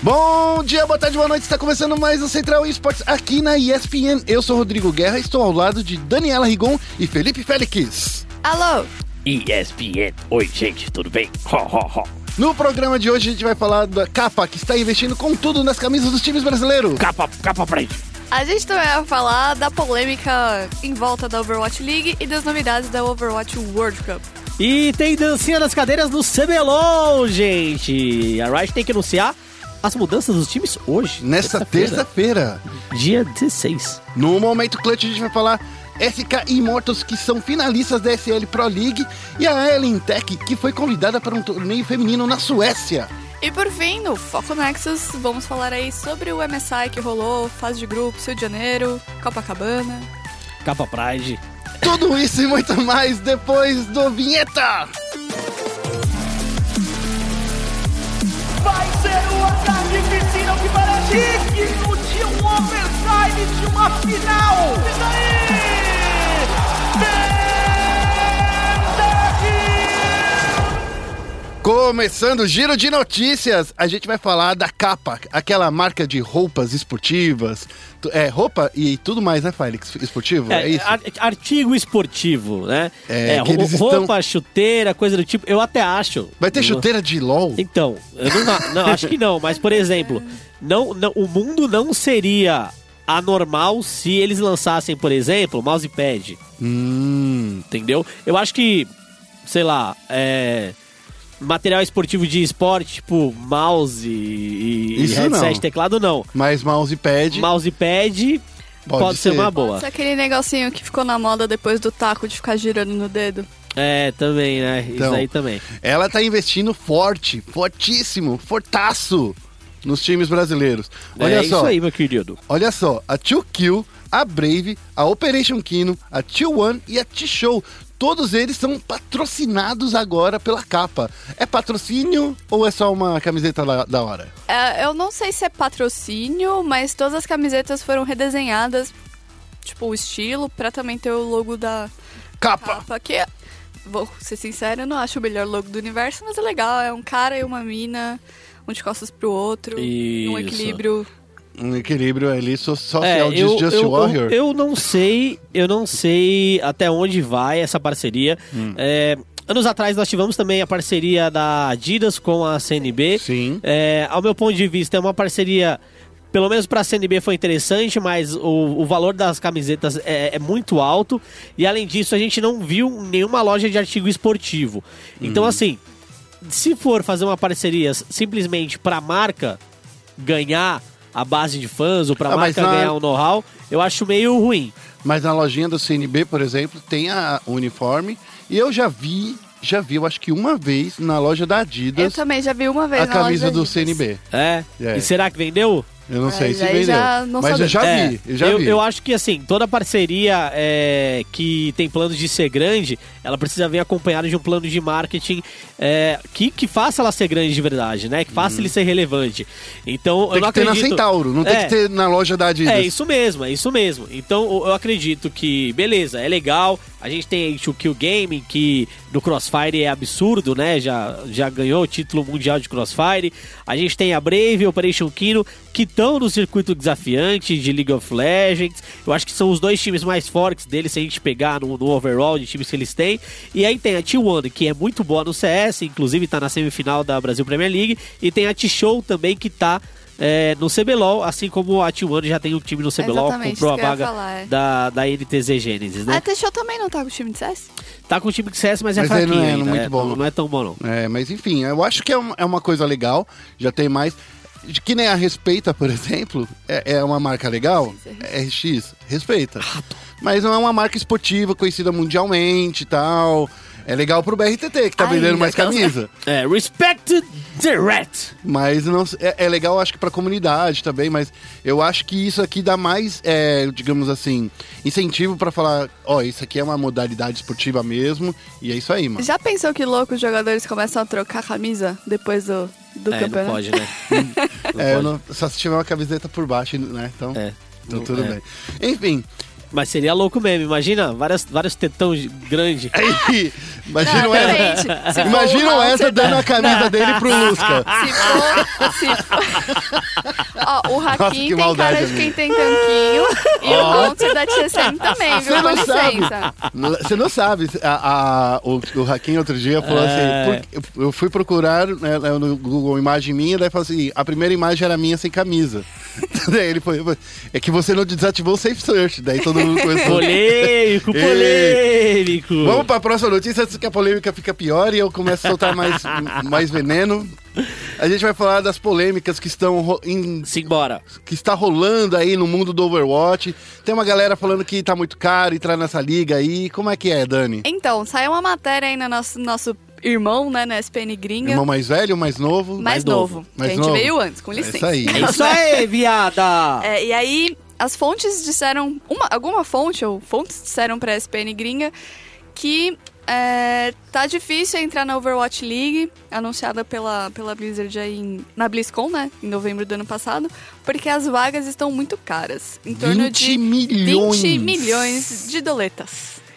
Bom dia, boa tarde, boa noite. Está começando mais o Central Esportes aqui na ESPN. Eu sou Rodrigo Guerra, estou ao lado de Daniela Rigon e Felipe Félix. Alô? ESPN. Oi, gente, tudo bem? Ho, ho, ho. No programa de hoje a gente vai falar da capa que está investindo com tudo nas camisas dos times brasileiros. Capa, capa pra gente. A gente também vai falar da polêmica em volta da Overwatch League e das novidades da Overwatch World Cup. E tem dancinha das cadeiras no CBLOL, gente. A Riot tem que anunciar as mudanças dos times hoje. Nessa terça-feira, Dia 16. no Momento Clutch, a gente vai falar SK Immortals, que são finalistas da SL Pro League, e a Ellen Tech, que foi convidada para um torneio feminino na Suécia. E por fim, no Foco Nexus, vamos falar aí sobre o MSI que rolou, fase de grupo, Rio de Janeiro, Copacabana. Capa Pride. Tudo isso e muito mais depois do Vinheta! Vai ser piscina que parece digno de um overtime de uma final. E daí? Começando o giro de notícias, a gente vai falar da capa, aquela marca de roupas esportivas, é roupa e tudo mais, né, Félix? Esportivo, é, É, isso? ar- artigo esportivo, né? É, É, roupa, estão- chuteira, coisa do tipo. Eu até acho. Vai ter chuteira de LOL? Então, eu não, não, acho que não, mas por exemplo, não, não, o mundo não seria anormal se eles lançassem, por exemplo, mousepad, Hum, entendeu? Eu acho que, sei lá, é, material esportivo de esporte, tipo mouse e, e Isso headset, não. teclado, não. mas mousepad Mousepad pode, pode, ser. uma boa. Isso é aquele negocinho que ficou na moda depois do taco de ficar girando no dedo. É, também, né? Então, Isso aí também. Ela tá investindo forte, fortíssimo, fortaço nos times brasileiros. Olha é só, isso aí, meu querido. olha só, a 2Kill, a Brave, a Operation Kino, a T1 e a T-Show. Todos eles são patrocinados agora pela capa. É patrocínio ou é só uma camiseta da, da hora? É, eu não sei se é patrocínio, mas todas as camisetas foram redesenhadas, tipo, o estilo, pra também ter o logo da Capa! capa, que é- Vou ser sincera, eu não acho o melhor logo do universo, mas é legal. É um cara e uma mina, um de costas pro outro, um Isso. equilíbrio. Um equilíbrio ali so- É, social de eu, Just eu, Warrior. eu, eu não sei, eu não sei até onde vai essa parceria. Hum. É, anos atrás nós tivemos também a parceria da Adidas com a CNB. Sim. É, ao meu ponto de vista, é uma parceria, pelo menos para a CNB foi interessante, mas o, o valor das camisetas é, é muito alto. E além disso, a gente não viu nenhuma loja de artigo esportivo. Hum. Então, assim, se for fazer uma parceria simplesmente para a marca ganhar a base de fãs ou para a Ah, marca na- ganhar o know-how, eu acho meio ruim. Mas na lojinha do CNB, por exemplo, tem a o uniforme. E eu já vi, já vi, eu acho que uma vez na loja da Eu Adidas, também já vi uma vez a na loja camisa da do Adidas. CNB. É? É. E será que vendeu? Eu não sei se vendeu. já não mas eu já É, vi, eu já eu, vi. eu acho que assim, toda parceria é, que tem planos de ser grande, ela precisa vir acompanhada de um plano de marketing é, que, que faça ela ser grande de verdade, né? Que faça ele ser relevante. Então, Uhum. tem eu não que ter acredito. na Centauro, não tem É. que ter na loja da Adidas. É isso mesmo, é isso mesmo. Então eu eu acredito que, beleza, é legal. A gente tem o Kill Gaming, que no Crossfire é absurdo, né? Já, já ganhou o título mundial de Crossfire. A gente tem a Brave, Operation Kino, que estão no circuito desafiante de League of Legends. Eu acho que são os dois times mais fortes deles, se a gente pegar no, no overall de times que eles têm. E aí tem a T1, que é muito boa no CS, inclusive tá na semifinal da Brasil Premier League. E tem a T-Show também, que tá é, no CBLOL, assim como a T1 já tem um time no CBLOL, Exatamente, comprou a vaga falar, é. da, da NTZ Genesis, né? A Teixeira também não tá com o time de CS? Tá com o time de CS, mas é Mas aí fraquinho não é ainda, muito é, bom, não, não. não é tão bom não. É, mas enfim, eu acho que é uma, é uma coisa legal, já tem mais. De Que nem a Respeita, por exemplo, é, é uma marca legal, RX, respeita. Mas não é uma marca esportiva conhecida mundialmente e tal. É legal pro BRTT, que tá vendendo mais aquelas- camisa. É, respect the rat. Mas não, é, é legal, acho que pra comunidade também, mas eu acho que isso aqui dá mais, é, digamos assim, incentivo pra falar, ó, isso aqui é uma modalidade esportiva mesmo, e é isso aí, mano. Já pensou que louco os jogadores começam a trocar camisa depois do, do É, não campeonato? pode, né? Não É, eu pode. não- só se tiver uma camiseta por baixo, né? Então, É. então tudo é. bem. Enfim, Mas seria louco mesmo, imagina, várias, vários tetão grandes. Aí, imagina Não, essa. Imagina essa dando da- a camisa dele pro Lusca. Se for. Se for... Ó, o Hakim tem maldade, cara de quem tem tanquinho. E o Haunter da TSM também, Você viu? Com não sabe. licença. Você não sabe. A, a- o, o Hakim outro dia falou É. assim: por- eu fui procurar né, no Google imagem minha, daí falou assim: a primeira imagem era minha sem camisa. daí ele foi. É que você não desativou o Safe Search. Daí todo mundo começou. Polêmico, polêmico. Vamos pra próxima notícia antes que a polêmica fica pior e eu começo a soltar mais, mais veneno. A gente vai falar das polêmicas que estão em, Simbora. que está rolando aí no mundo do Overwatch. Tem uma galera falando que tá muito caro entrar nessa liga aí. Como é que é, Dani? Então, saiu uma matéria aí no nosso, nosso irmão, né, na SPN Gringa. Irmão mais velho, mais novo? mais, mais novo. novo. que Mais a gente novo. veio antes, com É licença. isso aí. É isso aí, viada! É, e aí, as fontes disseram. Uma, alguma fonte, ou fontes disseram pra SPN gringa que é, tá difícil entrar na Overwatch League, anunciada pela, pela Blizzard aí em- na BlizzCon, né? Em novembro do ano passado, porque as vagas estão muito caras. Em torno 20 de milhões. 20 milhões de doletas.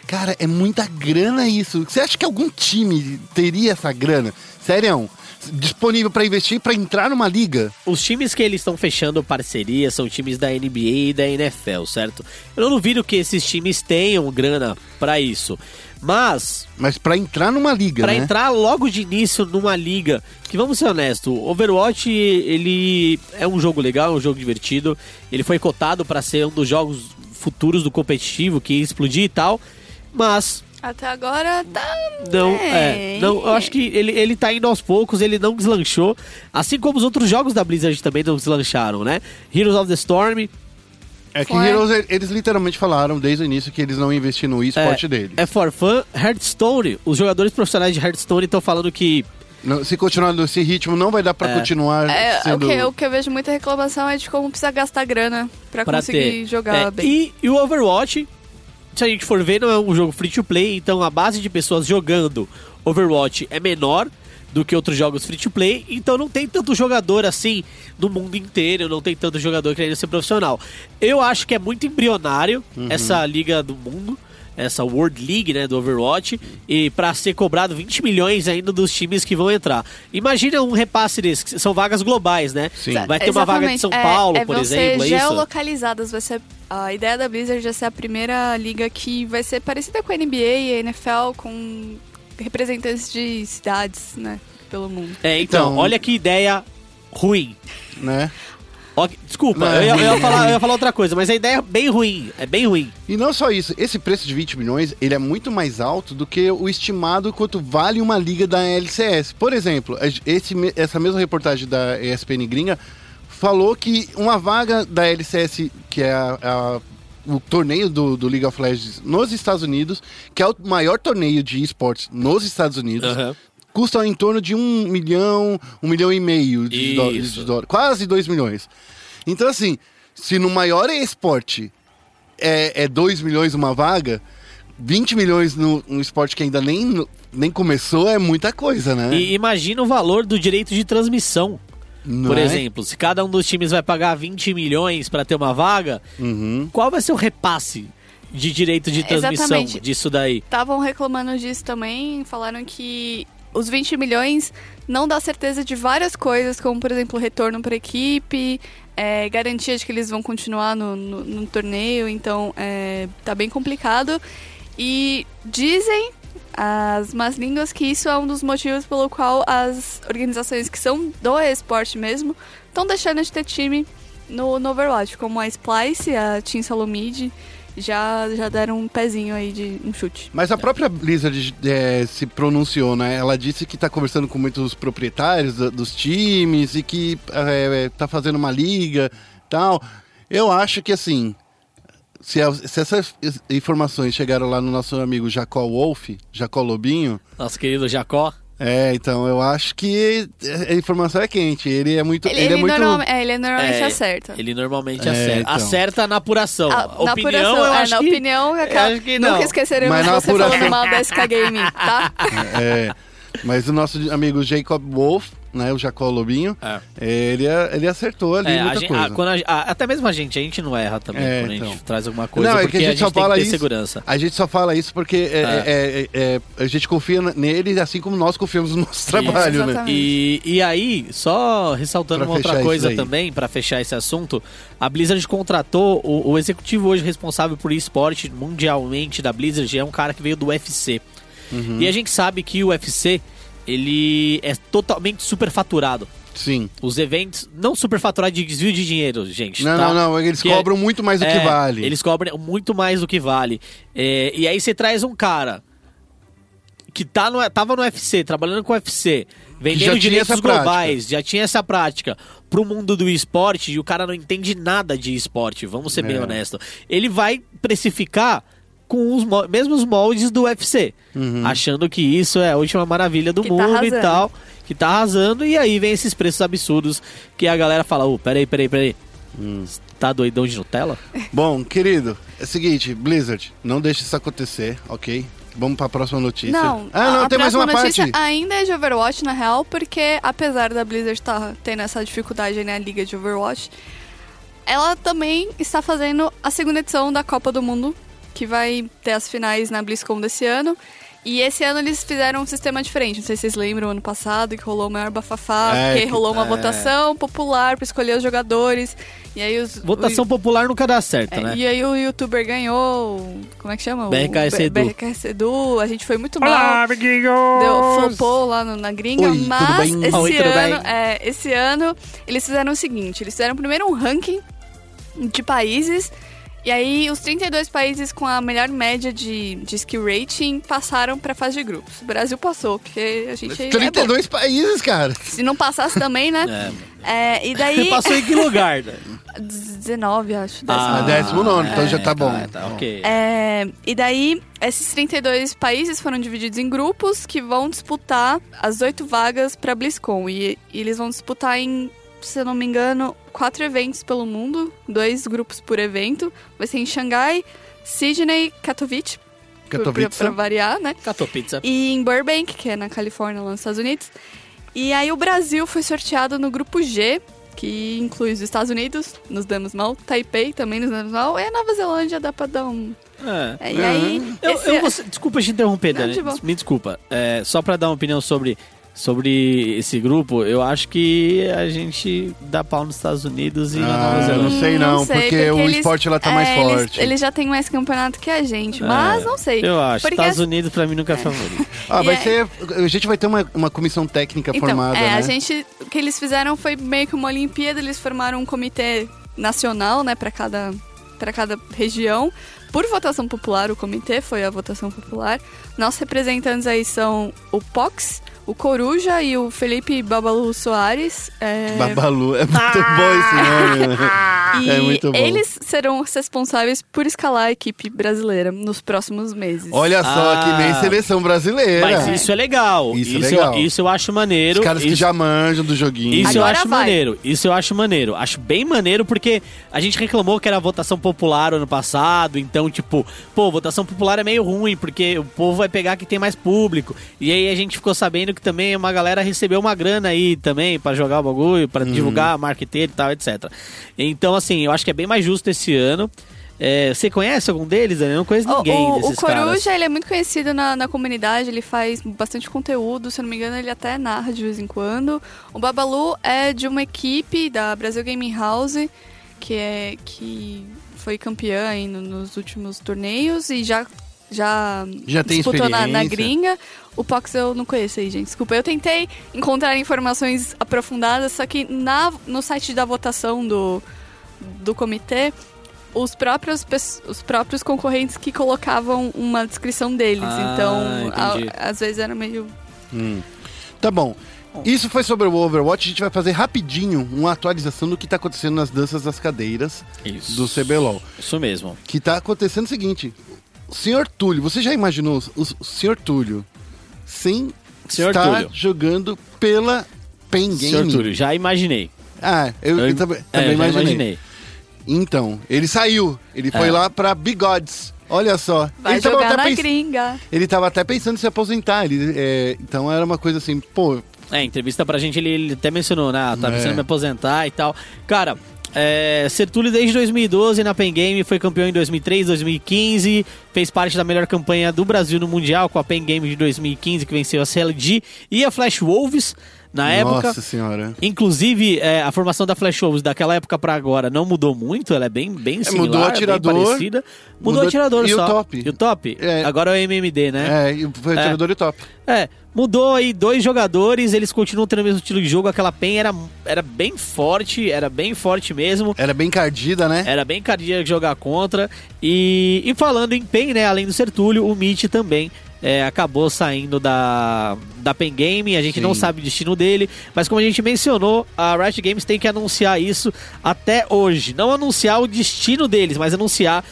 Cara, é muita grana isso. Você acha que algum time teria essa grana? Sério? Disponível pra investir pra entrar numa liga? Os times que eles estão fechando parceria são times da NBA e da NFL, certo? Eu não duvido que esses times tenham grana pra isso. Mas, Mas pra entrar numa liga, pra né? entrar logo de início numa liga, que vamos ser honestos, o Overwatch, ele é um jogo legal, é um jogo divertido. Ele foi cotado pra ser um dos jogos futuros do competitivo, que ia explodir e tal. Mas Até agora tá. Não, é. Não, eu acho que ele, ele tá indo aos poucos, ele não deslanchou. Assim como os outros jogos da Blizzard também não deslancharam, né? Heroes of the Storm. É que. Heroes, eles literalmente falaram desde o início que eles não investiram no esporte é, dele. É for fun. Hearthstone, os jogadores profissionais de Hearthstone estão falando que. Não, se continuar nesse ritmo, não vai dar pra É. continuar É, sendo... o, que, o que eu vejo muita reclamação é de como precisa gastar grana pra, Pra conseguir ter. jogar É, bem. e, e o Overwatch, se a gente for ver, não é um jogo free to play, então a base de pessoas jogando Overwatch é menor do que outros jogos free to play, então não tem tanto jogador assim no mundo inteiro, não tem tanto jogador querendo ser profissional. Eu acho que é muito embrionário essa liga do mundo, essa World League, né, do Overwatch, e pra ser cobrado 20 milhões ainda dos times que vão entrar. Imagina um repasse desse, que são vagas globais, né? Sim. Vai ter uma vaga de São Exatamente. Paulo, é, é, por exemplo, é ser isso? geolocalizadas. Vai ser, a ideia da Blizzard é ser a primeira liga que vai ser parecida com a NBA e a NFL, com representantes de cidades, né? Pelo mundo. É, então, Então- olha que ideia ruim. Né? Desculpa, eu, ia, eu ia falar, eu ia falar outra coisa, mas a ideia é bem ruim. É bem ruim. E não só isso, esse preço de 20 milhões, ele é muito mais alto do que o estimado quanto vale uma liga da LCS. Por exemplo, esse, essa mesma reportagem da ESPN gringa falou que uma vaga da LCS, que é a- a- o torneio do, do League of Legends nos Estados Unidos, que é o maior torneio de esportes nos Estados Unidos, Aham. custa em torno de um milhão, um milhão e meio de, dólares. Quase dois milhões. Então, assim, se no maior esporte é, é 2 milhões uma vaga, 20 milhões no, no esporte que ainda nem, nem começou é muita coisa, né? E imagina o valor do direito de transmissão. Não Por é? exemplo, se cada um dos times vai pagar 20 milhões pra ter uma vaga, Uhum. qual vai ser o repasse de direito de transmissão exatamente. disso daí? Estavam reclamando disso também, falaram que os 20 milhões não dá certeza de várias coisas, como por exemplo retorno para equipe, é, garantia de que eles vão continuar no, no- no torneio, então é, tá bem complicado. E dizem as más línguas que isso é um dos motivos pelo qual as organizações que são do esporte mesmo estão deixando de ter time no, no Overwatch, como a Splice, a Team Salomid, já, já deram um pezinho aí de um chute. Mas a própria Blizzard é, se pronunciou, né? Ela disse que tá conversando com muitos proprietários da- dos times e que é, tá fazendo uma liga tal. Eu acho que assim, se, a- se essas informações chegaram lá no nosso amigo Jacó Wolf, Jacó Lobinho, Nosso querido Jacó. é, então eu acho que a informação é quente. Ele é muito. Ele, Ele, é ele muito. normalme- é, ele normalmente É, acerta. Ele normalmente É, acerta. então. Acerta na apuração. Ah, na opinião, apuração, eu é, acho na que... opinião, é eu acho que não. nunca esqueceremos Mas de na você apuração- falando mal da SK Game, tá? É, mas o nosso amigo Jacob Wolf, né? O Jacó Lobinho. É. Ele, ele acertou ali É, a muita gente- coisa. ah, quando a- ah, até mesmo a gente, a gente não erra também É, quando a então. gente traz alguma coisa, Não, é porque que a gente, só tem fala isso. segurança. A gente só fala isso porque é, é, é, é, a gente confia nele, assim como nós confiamos no nosso trabalho, né? exatamente. E, e aí, só ressaltando Pra uma outra isso coisa também, pra fechar esse assunto, a Blizzard contratou o, o executivo hoje responsável por esporte mundialmente da Blizzard, é um cara que veio do UFC. Uhum. E a gente sabe que o UFC, ele é totalmente superfaturado. Sim. Os eventos, não superfaturado de desvio de dinheiro, gente. Não, tá? não, não. Eles Que é- cobram muito mais do que É, vale. Eles cobram muito mais do que vale. É, e aí você traz um cara que tá no, tava no UFC, trabalhando com o UFC, vendendo direitos globais, já tinha essa prática pro mundo do esporte e o cara não entende nada de esporte, vamos ser bem É. honestos. Ele vai precificar com os mo- mesmos moldes do UFC, Uhum. achando que isso é a última maravilha do Que tá mundo e arrasando. tal, que tá arrasando, e aí vem esses preços absurdos que a galera fala, ô, peraí, peraí, peraí, Hum. tá doidão de Nutella? Bom, querido, é o seguinte, Blizzard, não deixe isso acontecer, ok? Vamos pra próxima notícia. Não, ah, não, a tem mais uma notícia parte. ainda é de Overwatch, na real, porque apesar da Blizzard estar tendo essa dificuldade aí na liga de Overwatch, ela também está fazendo a segunda edição da Copa do Mundo, que vai ter as finais na BlizzCon desse ano. E esse ano eles fizeram um sistema diferente. Não sei se vocês lembram, ano passado, que rolou o maior bafafá, É, porque que- rolou uma é. votação popular para escolher os jogadores. E aí os. Votação o- popular nunca dá certo, é, né? E aí o youtuber ganhou. Como é que chama? BRKS Edu. BRKS Edu. A gente foi muito mal. Olá, amiguinhos! Deu, flopou lá no- na gringa, Oi, tudo mas bem? esse Oi, tudo ano, bem? é, esse ano eles fizeram o seguinte, eles fizeram primeiro um ranking de países e aí os 32 países com a melhor média de, de skill rating passaram pra fase de grupos. O Brasil passou, porque a gente é bom. 32 países, cara. Se não passasse também, né? É. É, e daí Passou em que lugar? né? 19, acho. Ah, décimo nono, então já tá bom. Tá, ok. É, e daí, esses 32 países foram divididos em grupos que vão disputar as oito vagas para BlizzCon. E, e eles vão disputar em, se eu não me engano, quatro eventos pelo mundo, dois grupos por evento. Vai ser em Xangai, Sydney, Katowice, pra- Katowice. pra variar, né? Pizza. E em Burbank, que é na Califórnia, lá nos Estados Unidos. E aí o Brasil foi sorteado no grupo G, que inclui os Estados Unidos, nos damos mal, Taipei também nos damos mal, e a Nova Zelândia dá pra dar um. É. É, e aí. Eu, esse- eu vou- desculpa te interromper, Não, Dani. de boa. Me desculpa. É, só pra dar uma opinião sobre, sobre esse grupo, eu acho que a gente dá pau nos Estados Unidos e na Nova Ah, eu Zelândia. não sei não, porque o esporte lá tá mais é, eles- forte. Eles, já têm mais campeonato que a gente, mas não sei. Eu acho. Porque Estados Unidos pra mim nunca é favorito. Ah, vai é- ser. A gente vai ter uma, uma comissão técnica Então, formada, é, né? a gente. O que eles fizeram foi meio que uma Olimpíada, eles formaram um comitê nacional, né, pra cada, pra cada região. Por votação popular, o comitê foi a votação popular. Nossos representantes aí são o Pox, o Coruja e o Felipe Babalu Soares. É, Babalu. É muito bom esse nome. né? E É muito bom. eles serão os responsáveis por escalar a equipe brasileira nos próximos meses. Olha só, Ah. que nem seleção brasileira. Mas isso é legal. Isso é isso, legal. isso eu acho maneiro. Os caras que Isso- já manjam do joguinho. Isso eu Agora acho vai. maneiro. Isso eu acho maneiro. Acho bem maneiro porque a gente reclamou que era votação popular ano passado. Então, tipo, pô, votação popular é meio ruim porque o povo vai pegar que tem mais público. E aí a gente ficou sabendo que também uma galera recebeu uma grana aí também pra jogar o bagulho, pra divulgar a marqueteira e tal, etc. Então, assim, eu acho que é bem mais justo esse ano. É, você conhece algum deles? Dani? Eu não conheço O- ninguém o, o desses Coruja, caras. ele é muito conhecido na, na comunidade, ele faz bastante conteúdo, se eu não me engano, ele até narra de vez em quando. O Babalu é de uma equipe da Brasil Gaming House, que é que foi campeã aí no- nos últimos torneios e já já, Já tem disputou na, na gringa. O Pox eu não conheço aí, gente. Desculpa. Eu tentei encontrar informações aprofundadas, só que na, no site da votação do, do comitê, os próprios, os próprios concorrentes que colocavam uma descrição deles. Ah, então, a- às vezes era meio. Hum. Tá bom. Isso foi sobre o Overwatch. A gente vai fazer rapidinho uma atualização do que tá acontecendo nas danças das cadeiras Isso. do CBLOL. Isso mesmo. Que tá acontecendo o seguinte. Senhor Túlio, você já imaginou o, senhor Túlio sem Senhor estar Túlio. jogando pela Pen Game? Senhor Túlio, já imaginei. Ah, eu, eu também, é, também já imaginei. imaginei. Então, ele saiu. Ele foi É. lá pra Bigodes. Olha só. Vai ele tava jogar até na pens- gringa. Ele tava até pensando em se aposentar. Ele, é, então era uma coisa assim, pô, É, entrevista pra gente ele, ele até mencionou, né? Ah, Tá É. pensando em me aposentar e tal. Cara, é, Sertulli desde 2012 na Pen Game, foi campeão em 2003, 2015, fez parte da melhor campanha do Brasil no Mundial com a Pen Game de 2015, que venceu a CLG e a Flash Wolves na época. Nossa senhora. Inclusive, é, a formação da Flash Wolves daquela época pra agora não mudou muito, ela é bem, bem similar, mudou o bem atirador, parecida. Mudou, mudou- o atirador e o só. top. E o top? É. Agora é o MMD, né? É, e foi o tirador e top. É, mudou aí dois jogadores, eles continuam tendo o mesmo estilo de jogo. Aquela PEN era, era bem forte, era bem forte mesmo. Era bem cardida, né? Era bem cardíaco jogar contra. E, e falando em PEN, né? Além do Sertúlio, o Mitch também é, acabou saindo da, da PEN Game. A gente Sim. não sabe o destino dele. Mas como a gente mencionou, a Riot Games tem que anunciar isso até hoje. Não anunciar o destino deles, mas anunciar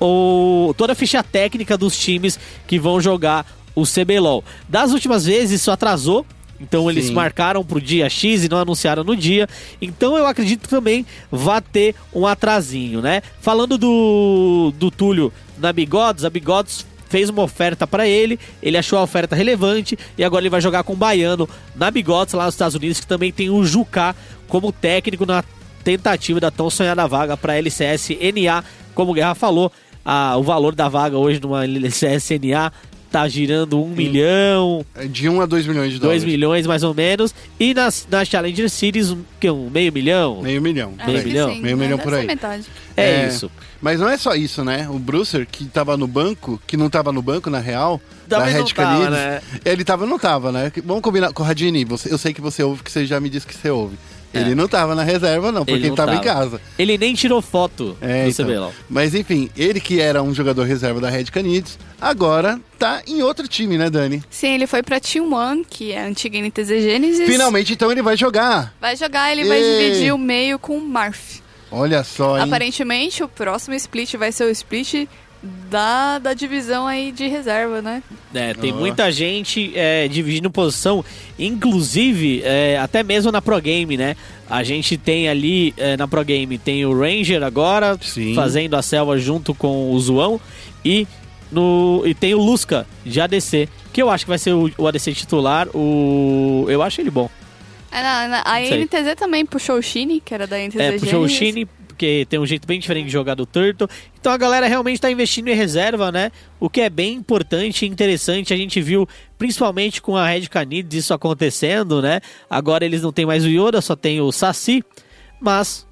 o, toda a ficha técnica dos times que vão jogar o CBLOL. Das últimas vezes, isso atrasou. Então eles Sim. marcaram pro dia X e não anunciaram no dia. Então eu acredito que também vai ter um atrasinho, né? Falando do, do Túlio na Bigodes, a Bigodes fez uma oferta para ele, ele achou a oferta relevante e agora ele vai jogar com o Baiano na Bigodes lá nos Estados Unidos, que também tem o Jucá como técnico na tentativa da tão sonhada vaga para LCS NA, como o Guerra falou, a- o valor da vaga hoje numa LCS NA tá girando um milhão, De 1 a 2 milhões de 2 dólares. milhões mais ou menos. E nas, nas Challenger Series, um, que, um meio milhão? Meio milhão. É, por aí. acho que milhão? sim, Meio né? milhão Deve por aí. metade. É, É. isso. Mas não é só isso, né? O Brucer, que tava no banco, que não tava no banco, na real, Também da não Red tava, Canids, né? ele tava não tava, né? Vamos combinar com o Radini, você, eu sei que você ouve, que você já me disse que você ouve. Ele não tava na reserva, não, porque ele, É. não tava, em tava. casa. Ele nem tirou foto É, do então. CBLOL. Mas enfim, ele que era um jogador reserva da Red Canids, agora tá em outro time, né, Dani? Sim, ele foi pra Team One, que é a antiga NTZ Genesis. Finalmente, então, ele vai jogar. Vai jogar, ele vai dividir o meio com o Marth. Olha só, hein? Aparentemente, o próximo split vai ser o split da, da divisão aí de reserva, né? É, tem Ó. muita gente é, dividindo posição, inclusive é, até mesmo na Pro Game, né? A gente tem ali é, na Pro Game tem o Ranger agora Sim. fazendo a selva junto com o Zoão e no e tem o Lusca de ADC, que eu acho que vai ser o, o ADC titular. O eu acho ele bom. É, na- a Sei. NTZ também puxou o Shine, que era da NTZ É, puxou o. Shine, porque tem um jeito bem diferente de jogar do Turtle. Então a galera realmente tá investindo em reserva, né? O que é bem importante e interessante. A gente viu, principalmente com a Red Canids, isso acontecendo, né? Agora eles não tem mais o Yoda, só tem o Saci. Mas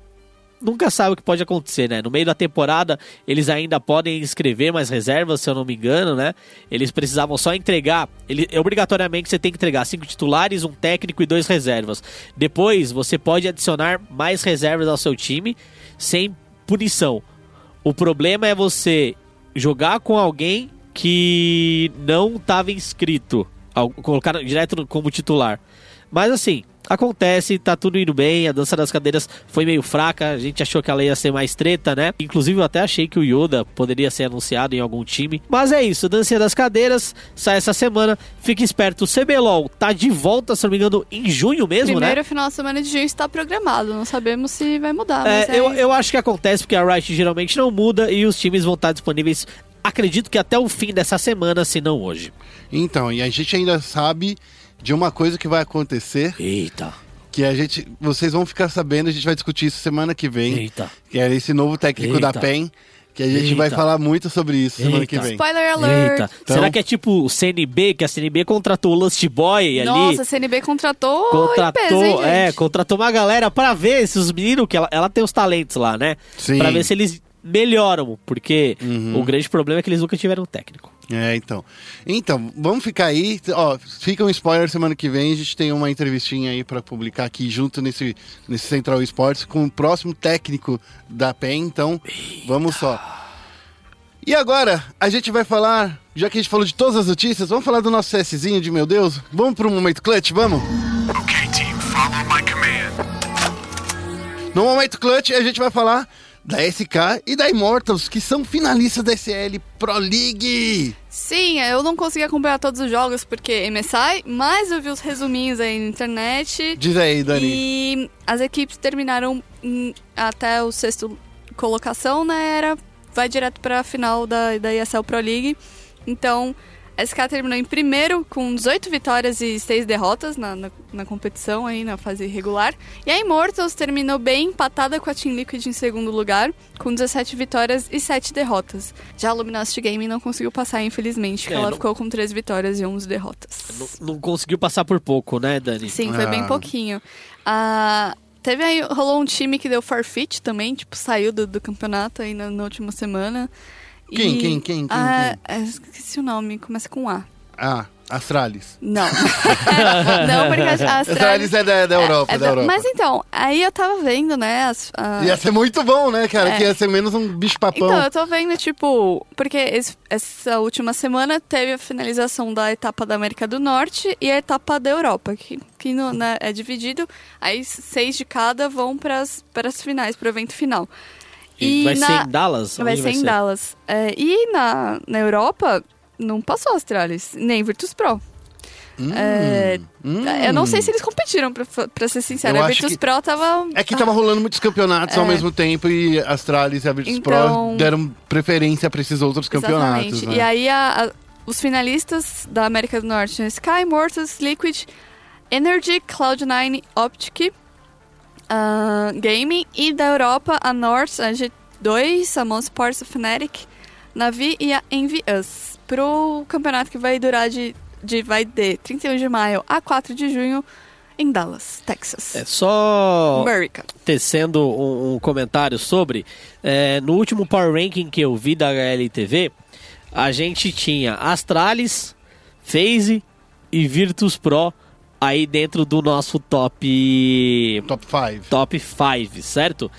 nunca sabe o que pode acontecer, né? No meio da temporada, eles ainda podem inscrever mais reservas, se eu não me engano, né? Eles precisavam só entregar. Ele, obrigatoriamente você tem que entregar cinco titulares, um técnico e dois reservas. Depois, você pode adicionar mais reservas ao seu time sem punição. O problema é você jogar com alguém que não estava inscrito, colocar direto como titular. Mas assim, acontece, tá tudo indo bem, a dança das cadeiras foi meio fraca, a gente achou que ela ia ser mais treta, né? Inclusive eu até achei que o Yoda poderia ser anunciado em algum time. Mas é isso, a dança das cadeiras sai essa semana, fique esperto, o CBLOL tá de volta, se não me engano, em junho mesmo, Primeiro né? final de semana de junho está programado, não sabemos se vai mudar, É, mas é, eu, eu acho que acontece porque a Riot geralmente não muda e os times vão estar disponíveis, acredito que até o fim dessa semana, se não hoje. Então, e a gente ainda sabe de uma coisa que vai acontecer, Eita, que a gente, vocês vão ficar sabendo, a gente vai discutir isso semana que vem, eita. que é esse novo técnico Eita. da PEN, que a gente vai Eita. falar muito sobre isso semana Eita. que vem. Spoiler alert! Eita, Então- será que é tipo o CNB, que a CNB contratou o Lust Boy ali? Nossa, a CNB contratou contratou, IPs, hein, é, contratou uma galera pra ver se os meninos, que ela, ela tem os talentos lá, né? Sim. Pra ver se eles melhoram, porque Uhum. o grande problema é que eles nunca tiveram técnico. É, então. Então, vamos ficar aí. Ó, fica um spoiler semana que vem. A gente tem uma entrevistinha aí pra publicar aqui junto nesse, nesse Central Esportes com o próximo técnico da PEN. Então, vamos só. E agora, a gente vai falar, já que a gente falou de todas as notícias, vamos falar do nosso CSzinho de meu Deus? Vamos pro momento clutch, vamos? Okay, team, follow my command. No momento clutch, a gente vai falar da SK e da Immortals, que são finalistas da SL Pro League. Sim, eu não consegui acompanhar todos os jogos porque MSI, mas eu vi os resuminhos aí na internet. Diz aí, Dani. E as equipes terminaram até o sexto colocação, né? Era, vai direto pra final da, da ESL Pro League. Então, A SK terminou em primeiro com 18 vitórias e 6 derrotas na, na, na competição aí, na fase regular. E a Immortals terminou bem empatada com a Team Liquid em segundo lugar, com 17 vitórias e 7 derrotas. Já a Luminosity Gaming não conseguiu passar, infelizmente, porque É, ela não- ficou com 3 vitórias e 11 derrotas. Não, não conseguiu passar por pouco, né, Dani? Sim, foi Ah. bem pouquinho. Ah, teve aí, rolou um time que deu forfeit também, tipo, saiu do, do campeonato aí na, na última semana. Quem, quem, quem, quem, Ah, é, esqueci o nome, começa com A. Ah, Astralis. Não. não, porque a Astralis... Astralis é da, da Europa, é da da- Europa. Mas então, aí eu tava vendo, né? As, a- Ia ser muito bom, né, cara? É. Que ia ser menos um bicho papão. Então, eu tô vendo, tipo, porque esse- essa última semana teve a finalização da etapa da América do Norte e a etapa da Europa, que, que no- né, é dividido, aí seis de cada vão pras, pras finais, pro evento final. E vai na- ser em Dallas? Vai Onde ser em Dallas. É, e na, na Europa, não passou Astralis, nem Virtus Pro. Hum, É, hum. Eu não sei se eles competiram, pra, pra ser sincero. Eu A Virtus que- Pro tava. É que tava rolando muitos campeonatos ao É. mesmo tempo e a Astralis e a Virtus Pro Então- deram preferência pra esses outros campeonatos. Né? E aí, a- a- os finalistas da América do Norte, né? Sky, Mortis, Liquid, Energy, Cloud9, Optic, ah, Gaming. E da Europa, a North, a G2, a Monster Sports, a Fnatic, Navi e a Envy Us. Pro campeonato que vai durar de, de vai de 31 de maio a 4 de junho em Dallas, Texas. É só America. tecendo um, um comentário sobre. é, no último Power Ranking que eu vi da HLTV, a gente tinha Astralis, FaZe e Virtus Pro aí dentro do nosso top Top 5. top 5, certo?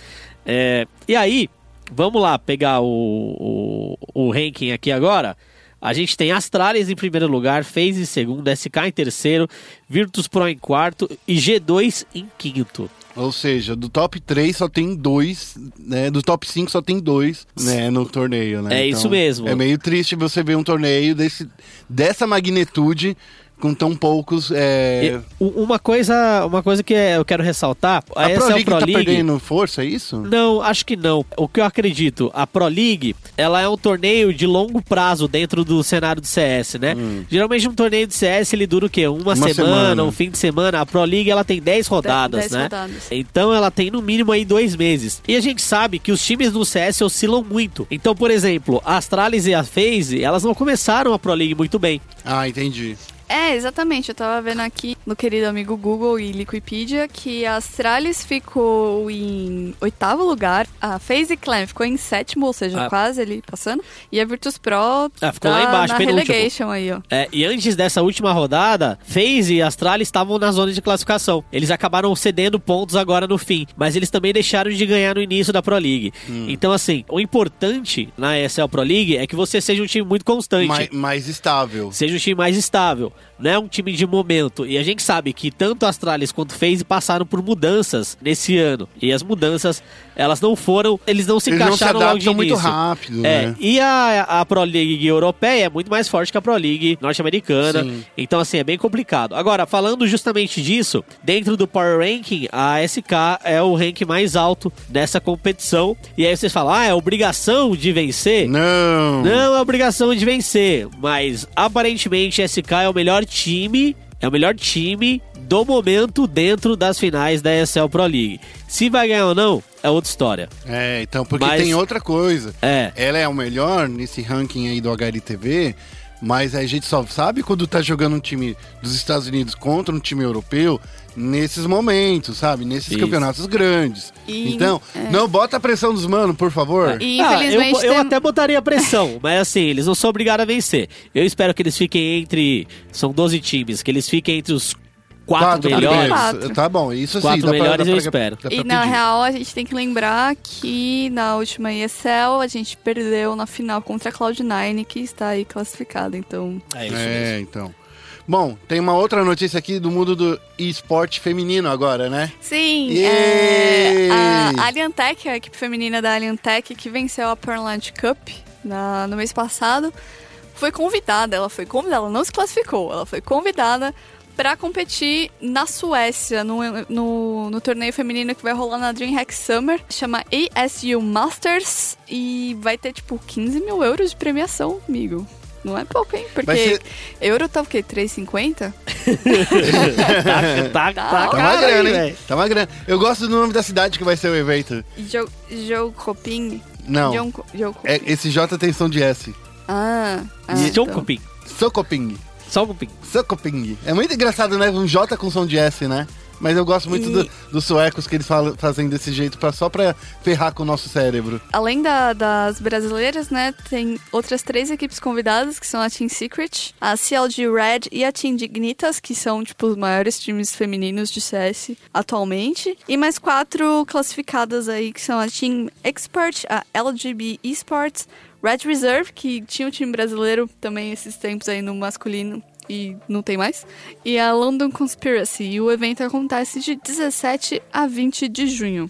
É, e aí, vamos lá pegar o, o, o ranking aqui agora. A gente tem Astralis em primeiro lugar, FaZe em segundo, SK em terceiro, Virtus Pro em quarto e G2 em quinto. Ou seja, do top 3 só tem dois, né? Do top 5 só tem dois, né? No torneio, né? É isso mesmo. É meio triste você ver um torneio desse, dessa magnitude com tão poucos. É... E, uma coisa, uma coisa que eu quero ressaltar, A essa Pro é o League Pro tá League. perdendo força, é isso? Não, acho que não. O que eu acredito, a Pro League, ela é um torneio de longo prazo dentro do cenário do CS, né? Geralmente um torneio de CS ele dura o quê? Uma, Uma semana, semana. um fim de semana. A Pro League ela tem 10 rodadas, dez né? rodadas. Então ela tem no mínimo aí dois meses. E a gente sabe que os times no CS oscilam muito. Então, por exemplo, a Astralis e a FaZe, elas não começaram a Pro League muito bem. Ah, entendi. É, exatamente. Eu tava vendo aqui no querido amigo Google e Liquipedia que a Astralis ficou em oitavo lugar, a FaZe Clan ficou em sétimo, ou seja, Ah. quase ali passando, e a Virtus Pro Ah, ficou tá lá embaixo, na relegation aí, ó. É, e antes dessa última rodada, FaZe e Astralis estavam na zona de classificação. Eles acabaram cedendo pontos agora no fim, mas eles também deixaram de ganhar no início da Pro League. Então, assim, o importante na ESL Pro League é que você seja um time muito constante. Mais, mais estável. Seja um time mais estável, não é um time de momento. E a gente sabe que tanto a Astralis quanto FaZe passaram por mudanças nesse ano. E as mudanças, elas não foram, eles não se Eles não se encaixaram logo de muito rápido, É, né? e a, a Pro League europeia é muito mais forte que a Pro League norte-americana. Então, assim, é bem complicado. Agora, falando justamente disso, dentro do Power Ranking, a SK é o ranking mais alto dessa competição. E aí vocês falam, ah, é obrigação de vencer? Não. Não é obrigação de vencer, mas aparentemente SK é o melhor time, é o melhor time do momento dentro das finais da ESL Pro League. Se vai ganhar ou não, é outra história. É, então, porque Mas- tem outra coisa. É. Ela é o melhor nesse ranking aí do HLTV, mas a gente só sabe quando tá jogando um time dos Estados Unidos contra um time europeu nesses momentos, sabe? Nesses Isso. campeonatos grandes. E- então, é. não bota a pressão dos manos, por favor. E Ah, infelizmente eu, eu tem- até botaria pressão, mas assim, eles não são obrigados a vencer. Eu espero que eles fiquem entre. São 12 times, que eles fiquem entre os quatro, melhores. primeiros. primeiros. Quatro. Tá bom, isso sim. Quatro dá pra- melhores dá eu pra- espero. pra E na pedir. real, a gente tem que lembrar que na última ESL a gente perdeu na final contra a Cloud9, que está aí classificada. Então, É isso É, mesmo. então. Bom, tem uma outra notícia aqui do mundo do esporte feminino agora, né? sim, Yay! é, a Aliantec, a equipe feminina da Aliantec, que venceu a Pearland Cup na- no mês passado, foi convidada. Ela foi convidada, ela não se classificou, ela foi convidada para competir na Suécia, no, no, no torneio feminino que vai rolar na DreamHack Summer. Chama ASU Masters e vai ter, tipo, 15 mil euros de premiação, amigo. Não é pouco, hein? Porque ser- euro tá o quê? 3,50? tá, tá, Tá Tá uma aí, grana, hein? velho. Tá uma grana. Eu gosto do nome da cidade que vai ser o evento. Jo- Jokoping? Não, Jokoping. é, esse J tem som de S. Ah, ah E então. Socoping. Cupim. Socoping. É muito engraçado, né? Um J com som de S, né? Mas eu gosto muito E- do- dos suecos que eles falam, fazem desse jeito pra, só pra ferrar com o nosso cérebro. Além da- das brasileiras, né, tem outras três equipes convidadas, que são a Team Secret, a CLG Red e a Team Dignitas, que são, tipo, os maiores times femininos de CS atualmente. E mais quatro classificadas aí, que são a Team Expert, a LGB Esports, Red Reserve, que tinha um time brasileiro também esses tempos aí no masculino. E não tem mais. E a London Conspiracy. E o evento acontece de 17 a 20 de junho.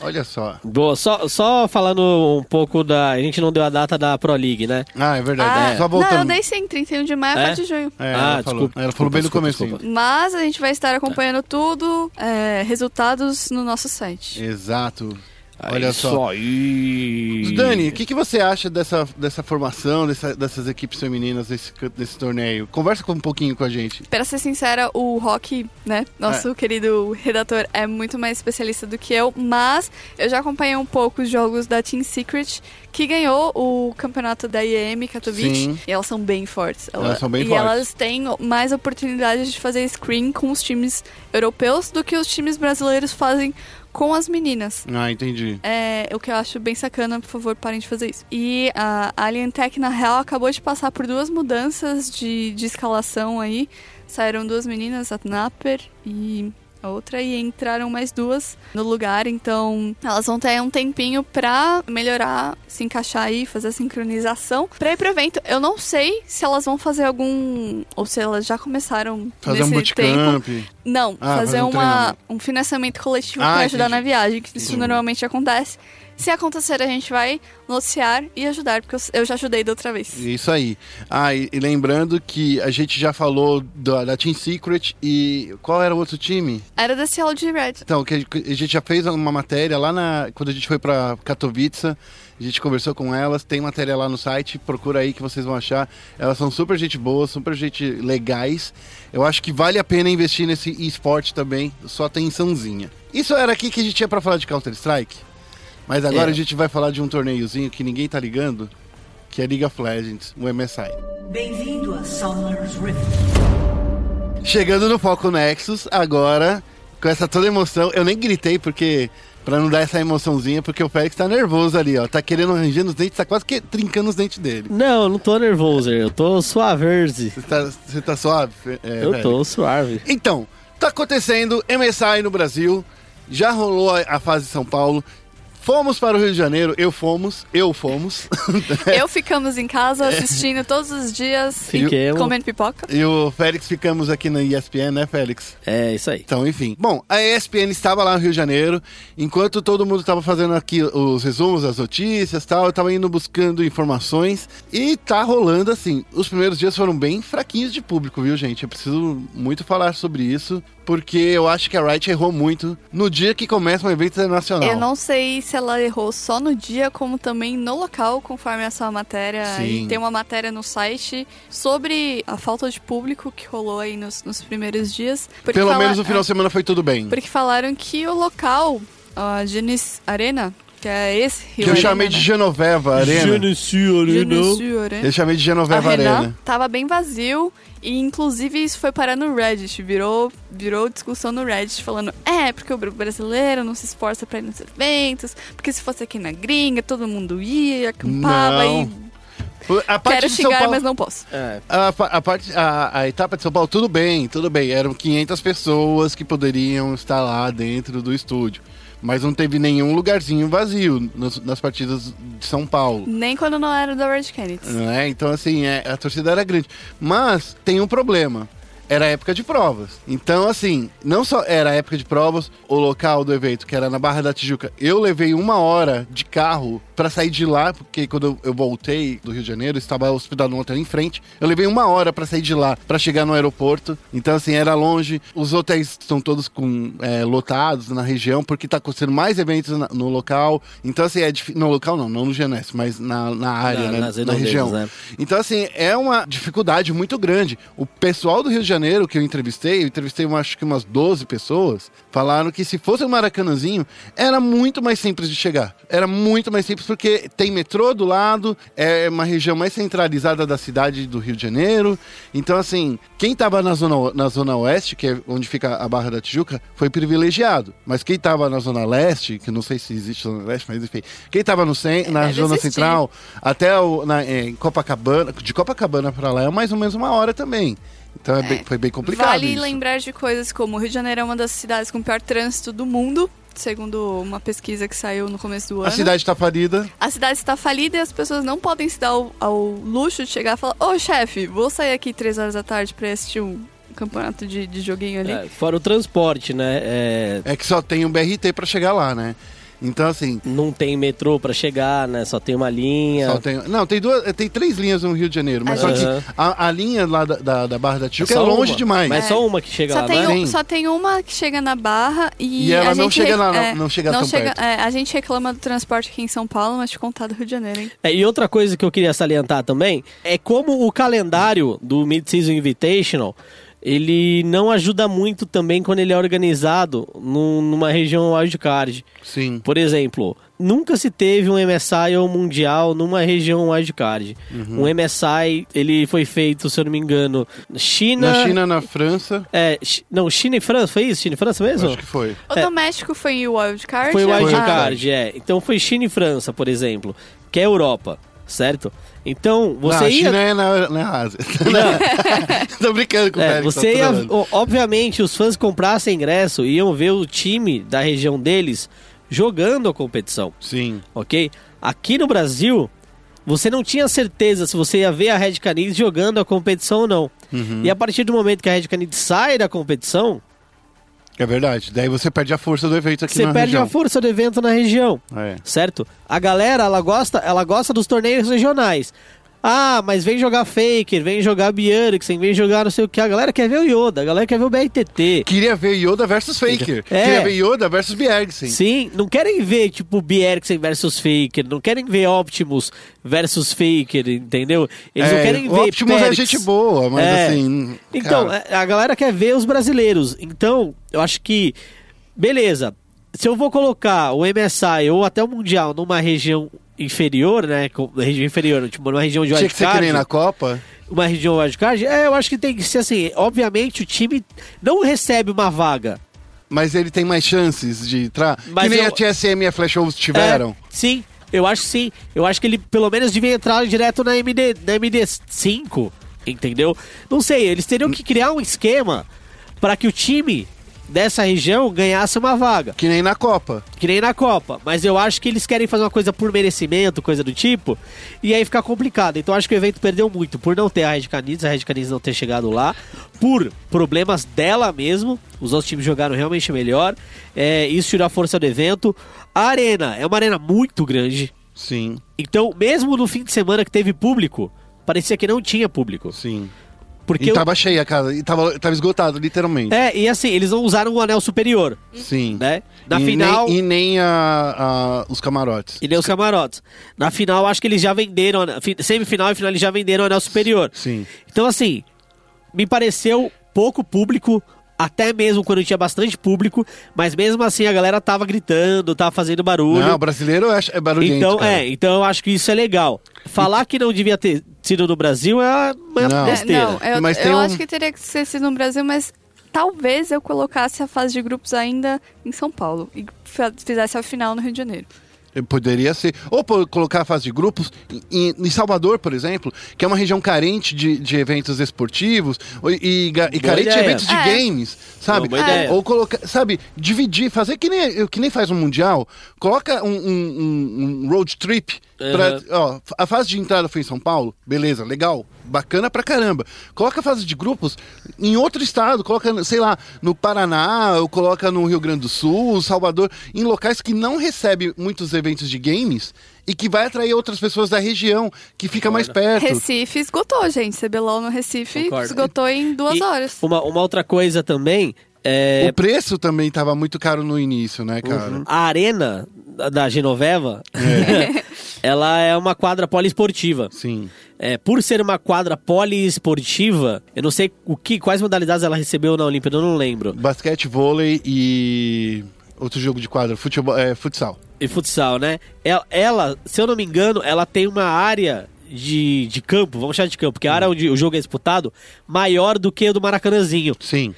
Olha só. Boa, só, só falando um pouco da. A gente não deu a data da Pro League, né? Ah, é verdade. Ah, É. Só Não, eu voltando. dei sim, 31 de maio É? a 4 de junho. É, Ah, ela falou. desculpa, Ela falou bem no desculpa, começo. desculpa. Mas a gente vai estar acompanhando tudo, é, resultados no nosso site. Exato. Olha É só. Aí. Dani, o que, que você acha dessa, dessa formação, dessa- dessas equipes femininas desse, desse torneio? Conversa com um pouquinho com a gente. Pra ser sincera, o Rock, né, nosso querido redator, é muito mais especialista do que eu, mas eu já acompanhei um pouco os jogos da Team Secret, que ganhou o campeonato da IEM Katowice, Sim. e elas são bem fortes. Elas são bem e fortes. elas têm mais oportunidades de fazer screen com os times europeus do que os times brasileiros fazem com as meninas. Ah, entendi. É, o que eu acho bem sacana, por favor, parem de fazer isso. E a Alien Tech, na real, acabou de passar por duas mudanças de, de escalação aí. Saíram duas meninas, a Napper e a outra, e entraram mais duas no lugar. Então, elas vão ter um tempinho pra melhorar, se encaixar aí, fazer a sincronização. Pra ir pro evento, eu não sei se elas vão fazer algum... Ou se elas já começaram Fazer um nesse tempo. bootcamp. Não, Ah, fazer fazer um uma, um financiamento coletivo Ah, pra ajudar entendi. na viagem, que isso Entendi. normalmente acontece. Se acontecer, a gente vai noticiar e ajudar, porque eu, já ajudei da outra vez. Isso aí. Ah, e, e lembrando que a gente já falou da, da Team Secret e qual era o outro time? Era da CLG Red. Então, que a gente já fez uma matéria lá na. Quando a gente foi pra Katowice, a gente conversou com elas, tem matéria lá no site, procura aí que vocês vão achar. Elas são super gente boa, super gente legais. Eu acho que vale a pena investir nesse esporte também, só tem sanzinha. Isso era aqui que a gente tinha pra falar de Counter-Strike. Mas agora É. a gente vai falar de um torneiozinho que ninguém tá ligando, que é League of Legends, o MSI. Bem-vindo a Summoner's Rift. Chegando no Foco Nexus, agora, com essa toda emoção, eu nem gritei porque. Pra não dar essa emoçãozinha, porque o Félix tá nervoso ali, ó. Tá querendo arranjar os dentes, tá quase que trincando os dentes dele. Não, eu não tô nervoso, eu tô suaverze. Você tá, você tá suave? É, eu Félix? tô suave. Então, tá acontecendo MSI no Brasil. Já rolou a, a fase de São Paulo. Fomos para o Rio de Janeiro, eu fomos, eu fomos. Eu ficamos em casa assistindo todos os dias, Fiquemos. comendo pipoca. e o Félix ficamos aqui na ESPN, né, Félix? É, isso aí. Então, enfim. Bom, a ESPN estava lá no Rio de Janeiro, enquanto todo mundo estava fazendo aqui os resumos, as notícias tal, eu estava indo buscando informações e tá rolando assim. Os primeiros dias foram bem fraquinhos de público, viu, gente? Eu preciso muito falar sobre isso, porque eu acho que a Riot errou muito no dia que começa um evento internacional. Eu não sei se ela errou só no dia, como também no local, conforme a sua matéria. Sim. E tem uma matéria no site sobre a falta de público que rolou aí nos, nos primeiros dias. Porque Pelo fala- menos no final de semana foi tudo bem. Porque falaram que o local, a Genis Arena, que é esse Rio Que eu Arena, chamei de né? Genoveva Arena. Genis Arena. Eu chamei de Genoveva Arena Arena. tava bem vazio e inclusive isso foi parar no Reddit, virou, virou discussão no Reddit falando, é, porque o brasileiro não se esforça pra ir nos eventos, porque se fosse aqui na gringa, todo mundo ia, acampava Não. e A parte quero de São xingar, Paulo... mas não posso. É, A, a parte, a, a etapa de São Paulo, tudo bem, tudo bem. Eram 500 pessoas que poderiam estar lá dentro do estúdio. Mas não teve nenhum lugarzinho vazio nas, nas partidas de São Paulo. Nem quando não era da Red Kennedy. Né? Então, assim, é, a torcida era grande. Mas tem um problema. Era época de provas. Então, assim, não só era época de provas, o local do evento, que era na Barra da Tijuca, eu levei uma hora de carro pra sair de lá, porque quando eu, voltei do Rio de Janeiro, estava hospedado no hotel em frente. Eu levei uma hora pra sair de lá, pra chegar no aeroporto. Então, assim, era longe. Os hotéis estão todos com é, lotados na região, porque tá acontecendo mais eventos na- no local. Então, assim, é difícil. No local não, não no GNS, mas na, na área, Na- né? na região. né? Então, assim, é uma dificuldade muito grande. O pessoal do Rio de Janeiro que eu entrevistei, eu entrevistei acho que umas 12 pessoas, falaram que se fosse um Maracanãzinho, era muito mais simples de chegar. Era muito mais simples porque tem metrô do lado, é uma região mais centralizada da cidade do Rio de Janeiro. Então, assim, quem tava na zona, o- na zona oeste, que é onde fica a Barra da Tijuca, foi privilegiado. Mas quem tava na zona leste, que não sei se existe zona leste, mas enfim, quem tava no cen- na Deve zona existir. central, até o, na, em Copacabana, de Copacabana pra lá é mais ou menos uma hora também. Então é bem- foi bem complicado. Vale isso. lembrar de coisas como o Rio de Janeiro é uma das cidades com pior trânsito do mundo, segundo uma pesquisa que saiu no começo do ano. A cidade tá falida. A cidade está falida e as pessoas não podem se dar ao, ao luxo de chegar e falar: Ô chefe, vou sair aqui três horas da tarde pra assistir um campeonato de, de joguinho ali. É, fora o transporte, né? É, É que só tem um BRT pra chegar lá, né? Então, assim, não tem metrô pra chegar, né? Só tem uma linha. só tem. Não, tem duas. Tem três linhas no Rio de Janeiro, mas A só que a, a linha lá da, da, da Barra da Tijuca é, só longe uma. demais. Mas É. só uma que chega Só lá, tem, né? Um- só tem uma que chega na Barra e. E ela a não gente chega lá, não- é, não chega tão chega, perto. é, a gente reclama do transporte aqui em São Paulo, mas te contar do Rio de Janeiro, hein? É, e outra coisa que eu queria salientar também é como o calendário do Mid-Season Invitational ele não ajuda muito também quando ele é organizado num- numa região wildcard. Sim. Por exemplo, nunca se teve um MSI ou Mundial numa região wildcard. Uhum. Um MSI, ele foi feito, se eu não me engano, China... Na China, na França, É, Chi- não, China e França, foi isso? China e França mesmo? acho que foi. O É. doméstico foi o Wildcard? Foi o Ah, wildcard, é. Então foi China e França, por exemplo, que é Europa, certo? Então, você não, a ia... China é na, na Ásia. Tô brincando com o É, você tá ia, obviamente, os fãs que comprassem ingresso iam ver o time da região deles jogando a competição, Sim. ok? Aqui no Brasil, você não tinha certeza se você ia ver a Red Canids jogando a competição ou não. Uhum. E a partir do momento que a Red Canids sai da competição, É verdade. Daí você perde a força do evento aqui você na perde região. a força do evento na região. É. certo? A galera, ela gosta, ela gosta dos torneios regionais. Ah, mas vem jogar Faker, vem jogar Bjergsen, vem jogar não sei o que. A galera quer ver o Yoda, a galera quer ver o BRTT. Queria ver Yoda versus Faker. É. Queria ver Yoda versus Bjergsen. Sim, não querem ver, tipo, Bjergsen versus Faker, não querem ver Optimus versus Faker, entendeu? Eles não É, querem o ver Optimus é gente boa, mas É. assim... Então, cara, a galera quer ver os brasileiros. Então, eu acho que, beleza, se eu vou colocar o MSI ou até o Mundial numa região inferior, né? com- Região inferior, tipo, numa região de tinha que ser que nem wildcard, na Copa. uma região wildcard, é, eu acho que tem que ser assim, obviamente o time não recebe uma vaga. Mas ele tem mais chances de entrar. Mas que nem eu- a TSM e a Flash Wolves tiveram. É, sim, eu acho que sim. Eu acho que ele pelo menos devia entrar direto na MD, na MD5, entendeu? Não sei, eles teriam que criar um esquema para que o time dessa região ganhasse uma vaga, Que nem na Copa. que nem na Copa. Mas eu acho que eles querem fazer uma coisa por merecimento, coisa do tipo, e aí fica complicado. Então eu acho que o evento perdeu muito por não ter a Red Canids, a Red Canids não ter chegado lá, por problemas dela mesmo. Os outros times jogaram realmente melhor. É, isso tirou a força do evento. A arena é uma arena muito grande. Sim, Então, mesmo no fim de semana que teve público, parecia que não tinha público. sim. Porque e tava cheia a casa. E tava, tava esgotado, literalmente. É, e assim, eles não usaram o anel superior, Sim. né? Na e final. Nem, e nem a, a- os camarotes. E nem os camarotes. Na final, acho que eles já venderam. fi- Semifinal e final, eles já venderam o anel superior. Sim. Então, assim, me pareceu pouco público, até mesmo quando tinha bastante público, mas mesmo assim a galera tava gritando, tava fazendo barulho. Não, o brasileiro é, é barulhento. então, cara. é, então eu acho que isso é legal. Falar que não devia ter sido no Brasil é uma Não. É, besteira. não, eu, Mas eu um- acho que teria que ser sido no Brasil, mas talvez eu colocasse a fase de grupos ainda em São Paulo e fizesse a final no Rio de Janeiro. Poderia ser. Ou colocar a fase de grupos em, em Salvador, por exemplo, que é uma região carente de, de eventos esportivos e, e Boa carente de eventos de É. games, sabe? Ou colocar, sabe, dividir, fazer que nem, que nem faz um mundial, coloca um, um- um- road trip. pra- Uhum. ó, a fase de entrada foi em São Paulo, beleza, legal, bacana pra caramba. Coloca a fase de grupos em outro estado, coloca, sei lá, no Paraná, ou coloca no Rio Grande do Sul, Salvador, em locais que não recebem muitos eventos de games e que vai atrair outras pessoas da região, que fica mais perto. Recife esgotou, gente. CBLOL no Recife Concordo. esgotou em duas E horas. Uma, uma outra coisa também é O preço também tava muito caro no início, né, cara? a arena da- da Genoveva. É. ela é uma quadra poliesportiva. Sim. É, por ser uma quadra poliesportiva, eu não sei o que, quais modalidades ela recebeu na Olimpíada, eu não lembro. Basquete, vôlei e outro jogo de quadra, futebol, é, futsal. E futsal, né? Ela, ela, se eu não me engano, ela tem uma área de, de campo, vamos chamar de campo, que é a área onde o jogo é disputado, maior do que a do Maracanãzinho. Sim.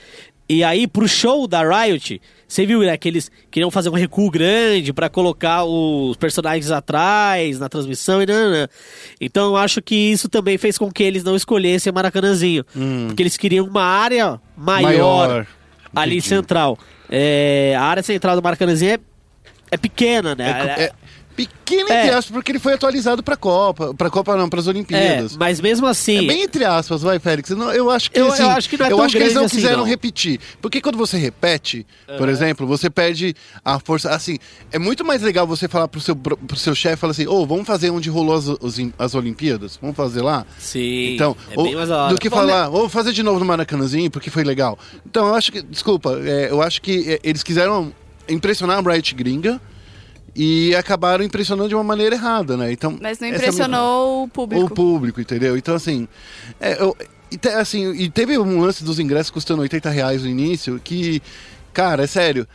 E aí, pro show da Riot, você viu, né, que eles queriam fazer um recuo grande pra colocar os personagens atrás na transmissão e nanã. Então eu acho que isso também fez com que eles não escolhessem o Maracanãzinho. Porque eles queriam uma área maior, Maior. ali Entendi. central. É, a área central do Maracanãzinho é, é pequena, né? É, é pequeno entre É. aspas, porque ele foi atualizado pra Copa. Pra Copa não, pras É, Olimpíadas. mas mesmo assim. É bem entre aspas, vai, Félix. Não, eu acho que Eu- assim, eu acho que não é eu acho que eles não assim, quiseram não. repetir. Porque quando você repete, por exemplo, você perde a força. Assim, é muito mais legal você falar pro seu, pro seu chefe, falar assim, ô, vamos fazer onde rolou as, os- as Olimpíadas? Vamos fazer lá? Sim. Então, é ou- do que falar, vou fazer de novo no Maracanãzinho, porque foi legal. Então, eu acho que, desculpa, é, eu acho que é, eles quiseram impressionar a Bright Gringa e acabaram impressionando de uma maneira errada, né? Então, Mas não é impressionou o público. o público, entendeu? Então, assim, é, eu- e, te- assim, e teve um lance dos ingressos custando 80 reais no início, que, cara, é sério.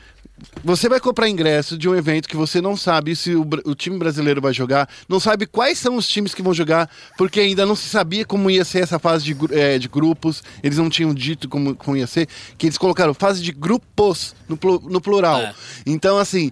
Você vai comprar ingresso de um evento que você não sabe se o, o time brasileiro vai jogar, não sabe quais são os times que vão jogar, porque ainda não se sabia como ia ser essa fase de, eh, de grupos, eles não tinham dito como, como ia ser, que eles colocaram fase de grupos no, no plural. É. Então, assim,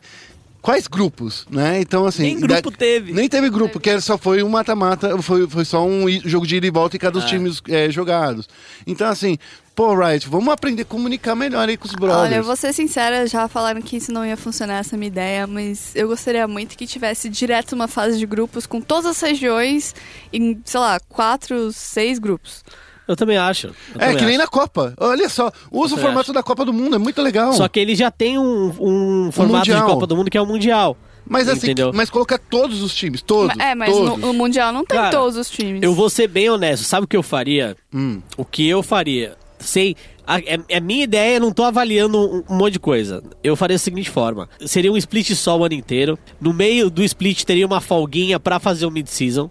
quais grupos, né? Então, assim... Nem grupo teve. Nem teve grupo, que era- só foi um mata-mata, foi, foi só um jogo de ida e volta em cada dos É. times eh, jogados. Então, assim, pô, Riot, vamos aprender a comunicar melhor aí com os brothers. Olha, eu vou ser sincera, já falaram que isso não ia funcionar, essa minha ideia, mas eu gostaria muito que tivesse direto uma fase de grupos com todas as regiões em, sei lá, quatro, seis grupos. Eu também acho. eu É, também que nem acho. na Copa. Olha só, usa o formato acho. da Copa do Mundo, é muito legal. Só que ele já tem um, um formato de Mundial. Copa do Mundo que é o Mundial. Mas assim, entendeu? mas colocar todos os times, todos. é, mas no, todos. no Mundial não tem Cara, todos os times. Eu vou ser bem honesto. Sabe o que eu faria? Hum. O que eu faria? Sei. A, é, é minha ideia, eu não tô avaliando um, um monte de coisa. Eu faria da seguinte forma: seria um split só o ano inteiro. No meio do split teria uma folguinha pra fazer o mid-season.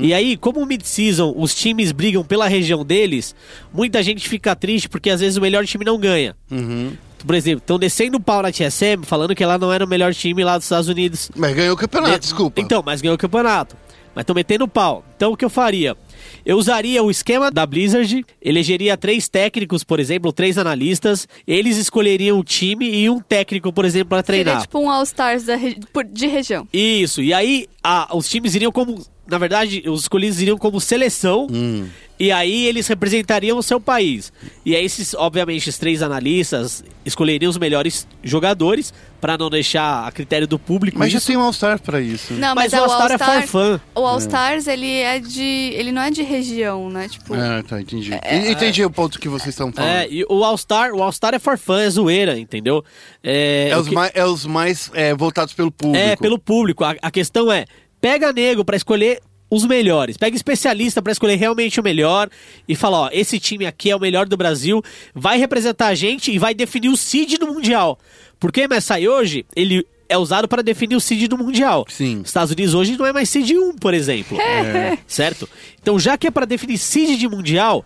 E aí, como o mid-season os times brigam pela região deles, muita gente fica triste porque às vezes o melhor time não ganha. Uhum. Por exemplo, estão descendo o pau na TSM falando que ela não era o melhor time lá dos Estados Unidos. Mas ganhou o campeonato, Ne- desculpa. Então, mas ganhou o campeonato. Mas estão metendo pau. Então o que eu faria? Eu usaria o esquema da Blizzard, elegeria três técnicos, por exemplo, três analistas. Eles escolheriam um time e um técnico, por exemplo, para Seria treinar. tipo um All-Stars re- de região. Isso. E aí a- os times iriam como. Na verdade, os escolhidos iriam como seleção. Hum. E aí eles representariam o seu país. E aí, esses, obviamente, os três analistas escolheriam os melhores jogadores para não deixar a critério do público. Mas já isso. tem um All-Star pra isso. Não, Mas mas, o é All-Star é All-Star. for fun. O All-Stars, ele é de. Ele não é de região, né? Tipo. Ah, tá, entendi. entendi o ponto que vocês estão falando. É, e o All-Star, o All-Star é for fun, é zoeira, entendeu? É, É os, que- mais, é os mais é, voltados pelo público. É, pelo público. A, a questão é, pega nego pra escolher os melhores. Pega especialista pra escolher realmente o melhor e fala, ó, esse time aqui é o melhor do Brasil, vai representar a gente e vai definir o seed no Mundial. Porque MSI hoje, ele é usado para definir o seed no Mundial. Sim. Estados Unidos hoje não é mais seed 1, por exemplo. Certo? Então, já que é para definir seed de Mundial,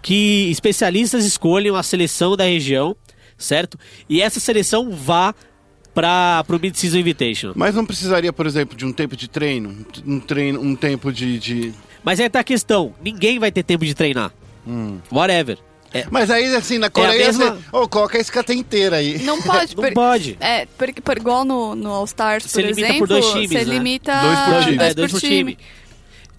que especialistas escolham a seleção da região, certo? E essa seleção vá para o Mid-Season Invitation. Mas não precisaria, por exemplo, de um tempo de treino? Um treino, um tempo de. de... Mas aí tá a questão: ninguém vai ter tempo de treinar. Whatever. É, Mas aí, assim, na Coreia, mesma- você. Ô, coloca a SKT inteira aí. Não pode. não por- pode. É, porque por, igual no, no All-Stars, por Você limita exemplo, por dois times, você né? limita Dois por time. dois é, dois por por time.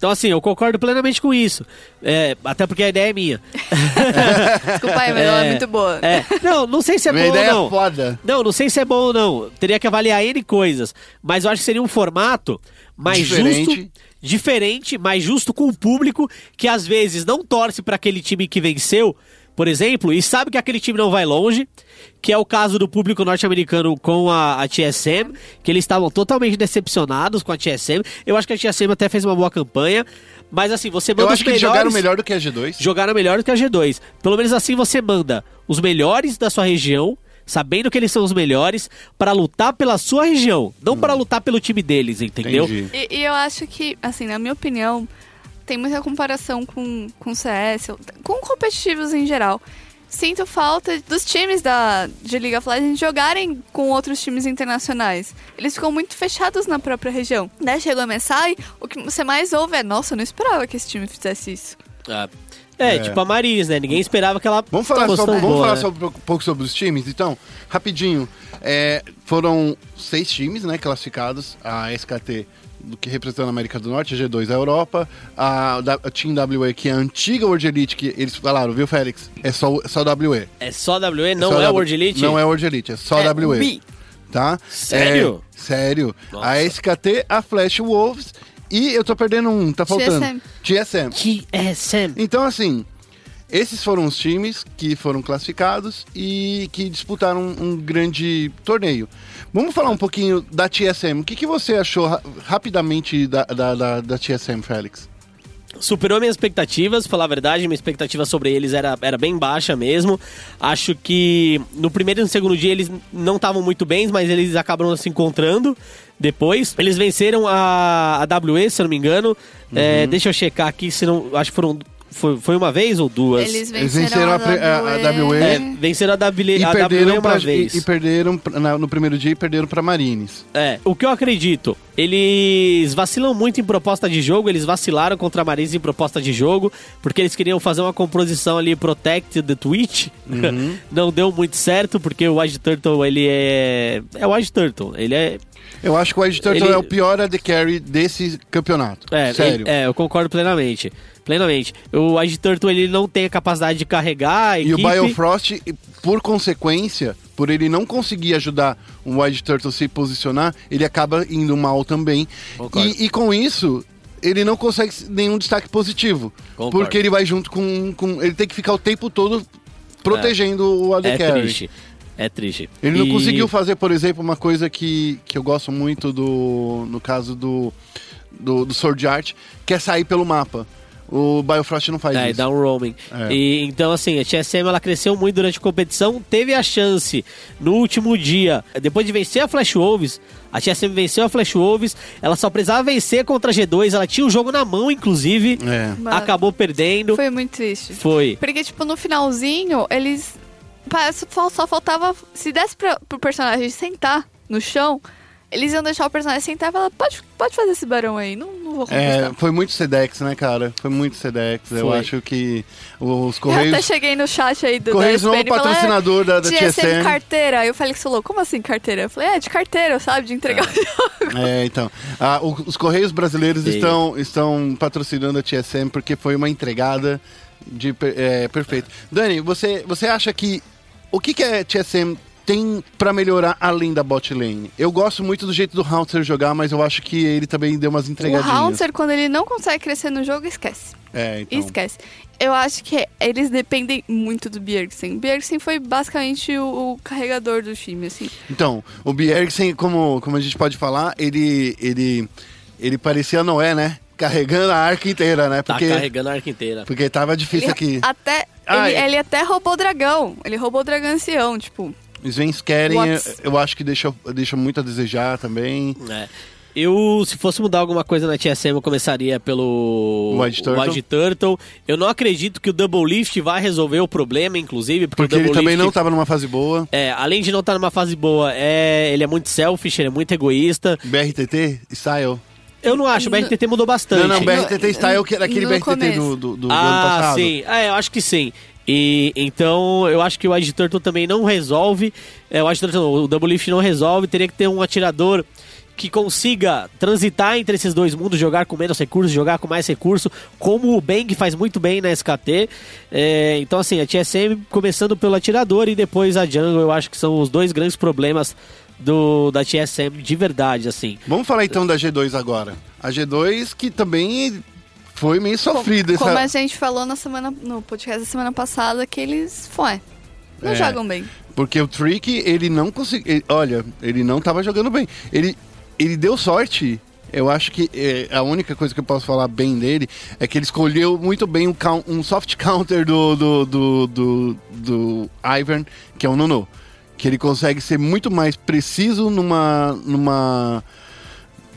Então, assim, eu concordo plenamente com isso. É, até porque a ideia é minha. Desculpa aí, mas ela é muito boa. É. Não, não sei se é Minha bom ou ideia não. é foda. Não, não sei se é bom ou não. Teria que avaliar N coisas. Mas eu acho que seria um formato mais Diferente. justo, diferente, mais justo com o público que às vezes não torce para aquele time que venceu, por exemplo, e sabe que aquele time não vai longe, que é o caso do público norte-americano com a, a TSM, que eles estavam totalmente decepcionados com a TSM. Eu acho que a TSM até fez uma boa campanha, mas assim, você manda Eu os acho que eles melhores... jogaram melhor do que a G2. jogaram melhor do que a G2. Pelo menos assim você manda os melhores da sua região, sabendo que eles são os melhores, para lutar pela sua região, não para lutar pelo time deles, entendeu? E, e eu acho que, assim, na minha opinião, tem muita comparação com, com CS, com competitivos em geral. Sinto falta dos times da, de League of Legends jogarem com outros times internacionais. Eles ficam muito fechados na própria região. Né? Chega a MSI, o que você mais ouve é, nossa, eu não esperava que esse time fizesse isso. Ah, É, É. tipo a Maris, né? Ninguém esperava que ela Vamos falar, sobre, tão vamos boa, falar né? sobre- um pouco sobre os times, então? Rapidinho. É, foram seis times né, classificados. A SKT, do que representando a América do Norte, a G2 a Europa. A, a Team WE, que é a antiga World Elite, que eles falaram, viu, Félix? É só, só WE. É só WE, não só é W- World Elite? Não é World Elite, é só É WE. Tá? Sério? É, sério. Nossa. A SKT, a Flash Wolves e eu tô perdendo um, tá faltando. TSM. TSM. Então, assim, esses foram os times que foram classificados e que disputaram um, um grande torneio. Vamos falar um pouquinho da TSM. O que, que você achou ra- rapidamente da, da, da, da TSM, Félix? Superou minhas expectativas, falar a verdade, minha expectativa sobre eles era, era bem baixa mesmo. Acho que no primeiro e no segundo dia eles não estavam muito bem, mas eles acabaram se encontrando depois. Eles venceram a, a WE, se eu não me engano. Uhum. É, deixa eu checar aqui, se não. Acho que foram. Foi, foi uma vez ou duas? Eles Eles venceram, a a- a WE. É, venceram a WE, E a perderam, WE uma pra, vez. e, e perderam na- no primeiro dia e perderam para Marines. É, o que eu acredito, eles vacilam muito em proposta de jogo, eles vacilaram contra a Marines em proposta de jogo, porque eles queriam fazer uma composição ali Protect the Twitch. Uhum. Não deu muito certo, porque o Wide Turtle, ele é... É o Wide Turtle, ele é... Eu acho que o Edge Turtle Ele- é o pior AD Carry desse campeonato. É, Sério. ele- é, eu concordo plenamente. Plenamente. O Wide Turtle, ele não tem a capacidade de carregar E o. Biofrost, por consequência, por ele não conseguir ajudar o Wild Turtle a se posicionar, ele acaba indo mal também. E, e com isso, ele não consegue nenhum destaque positivo. Concordo. Porque ele vai junto com, com. Ele tem que ficar o tempo todo protegendo o AD É Carry. triste. É triste. Ele não E- conseguiu fazer, por exemplo, uma coisa que, que eu gosto muito do. No caso do. Do, do Sword Art, que é sair pelo mapa. O Biofrost não faz É, e isso. dá um roaming. É. E, então, assim, a TSM ela cresceu muito durante a competição, teve a chance no último dia, depois de vencer a Flash Wolves, a TSM venceu a Flash Wolves, ela só precisava vencer contra a G2, ela tinha o jogo na mão, inclusive, É. Acabou perdendo. Foi muito triste. Foi. Porque, tipo, no finalzinho, eles. Parece que só faltava. Se desse pra, pro personagem sentar no chão, eles iam deixar o personagem sentar e falar: pode, pode fazer esse barão aí, não, não vou É, contestar. foi muito Sedex, né, cara? Foi muito Sedex. Eu Foi. acho que os Eu Correios. até cheguei no chat aí do Correios da não é o SPN falei, patrocinador da, da TSM TSM. carteira. Aí o Félix falou, como assim carteira? Eu falei, é, de carteira, sabe? De entregar o jogo. É, então. Ah, o- os Correios brasileiros Sim. estão, estão patrocinando a TSM porque foi uma entregada de é, perfeito. Dani, você, você acha que. O que, que a TSM tem pra melhorar além da bot lane? Eu gosto muito do jeito do Haunter jogar, mas eu acho que ele também deu umas O entregadinhas. Haunter, quando ele não consegue crescer no jogo, esquece. É, então. Esquece. Eu acho que eles dependem muito do Bjergsen. O Bjergsen foi basicamente o, o carregador do time, assim. Então, o Bjergsen, como, como a gente pode falar, ele, ele, ele parecia Noé, né? Carregando a arca inteira, né? Tá Porque, carregando a arca inteira. porque tava difícil Ele aqui. até, Ah, ele, é. ele até roubou o dragão. Ele roubou o dragão ancião, tipo. Os Vens querem, eu, What's- eu acho que deixa, deixa muito a desejar também. É. Eu, se fosse mudar alguma coisa na TSM, eu começaria pelo White Turtle. White Turtle. Eu não acredito que o Double Lift vai resolver o problema, inclusive, porque, Porque o ele Double também Lift, não tava numa fase boa. É, além de não estar numa fase boa, é, ele é muito selfish, ele é muito egoísta. BRTT, Style. Eu não acho, o BRTT mudou bastante. Não, não, BRTT Style, que era aquele BRTT do, do, do ano ah, passado. sim. É, eu acho que sim. E então eu acho que o Edge Turtle também não resolve. É, o Edge Turtle, não, o Double Lift não resolve. Teria que ter um atirador que consiga transitar entre esses dois mundos, jogar com menos recursos, jogar com mais recurso, como o Bang faz muito bem na SKT. É, então, assim, a TSM começando pelo atirador e depois a Jungle, eu acho que são os dois grandes problemas do da TSM de verdade, assim. Vamos falar então da G2 agora. A G2 que também foi meio sofrida. Como essa... a gente falou na semana, no podcast da semana passada, que eles, foi, não É. jogam bem. Porque o Trick, ele não conseguiu. Olha, ele não tava jogando bem. Ele, ele deu sorte. Eu acho que é, a única coisa que eu posso falar bem dele é que ele escolheu muito bem um, um soft counter do, do, do, do, do Ivern, que é o Nono. Que ele consegue ser muito mais preciso numa, numa,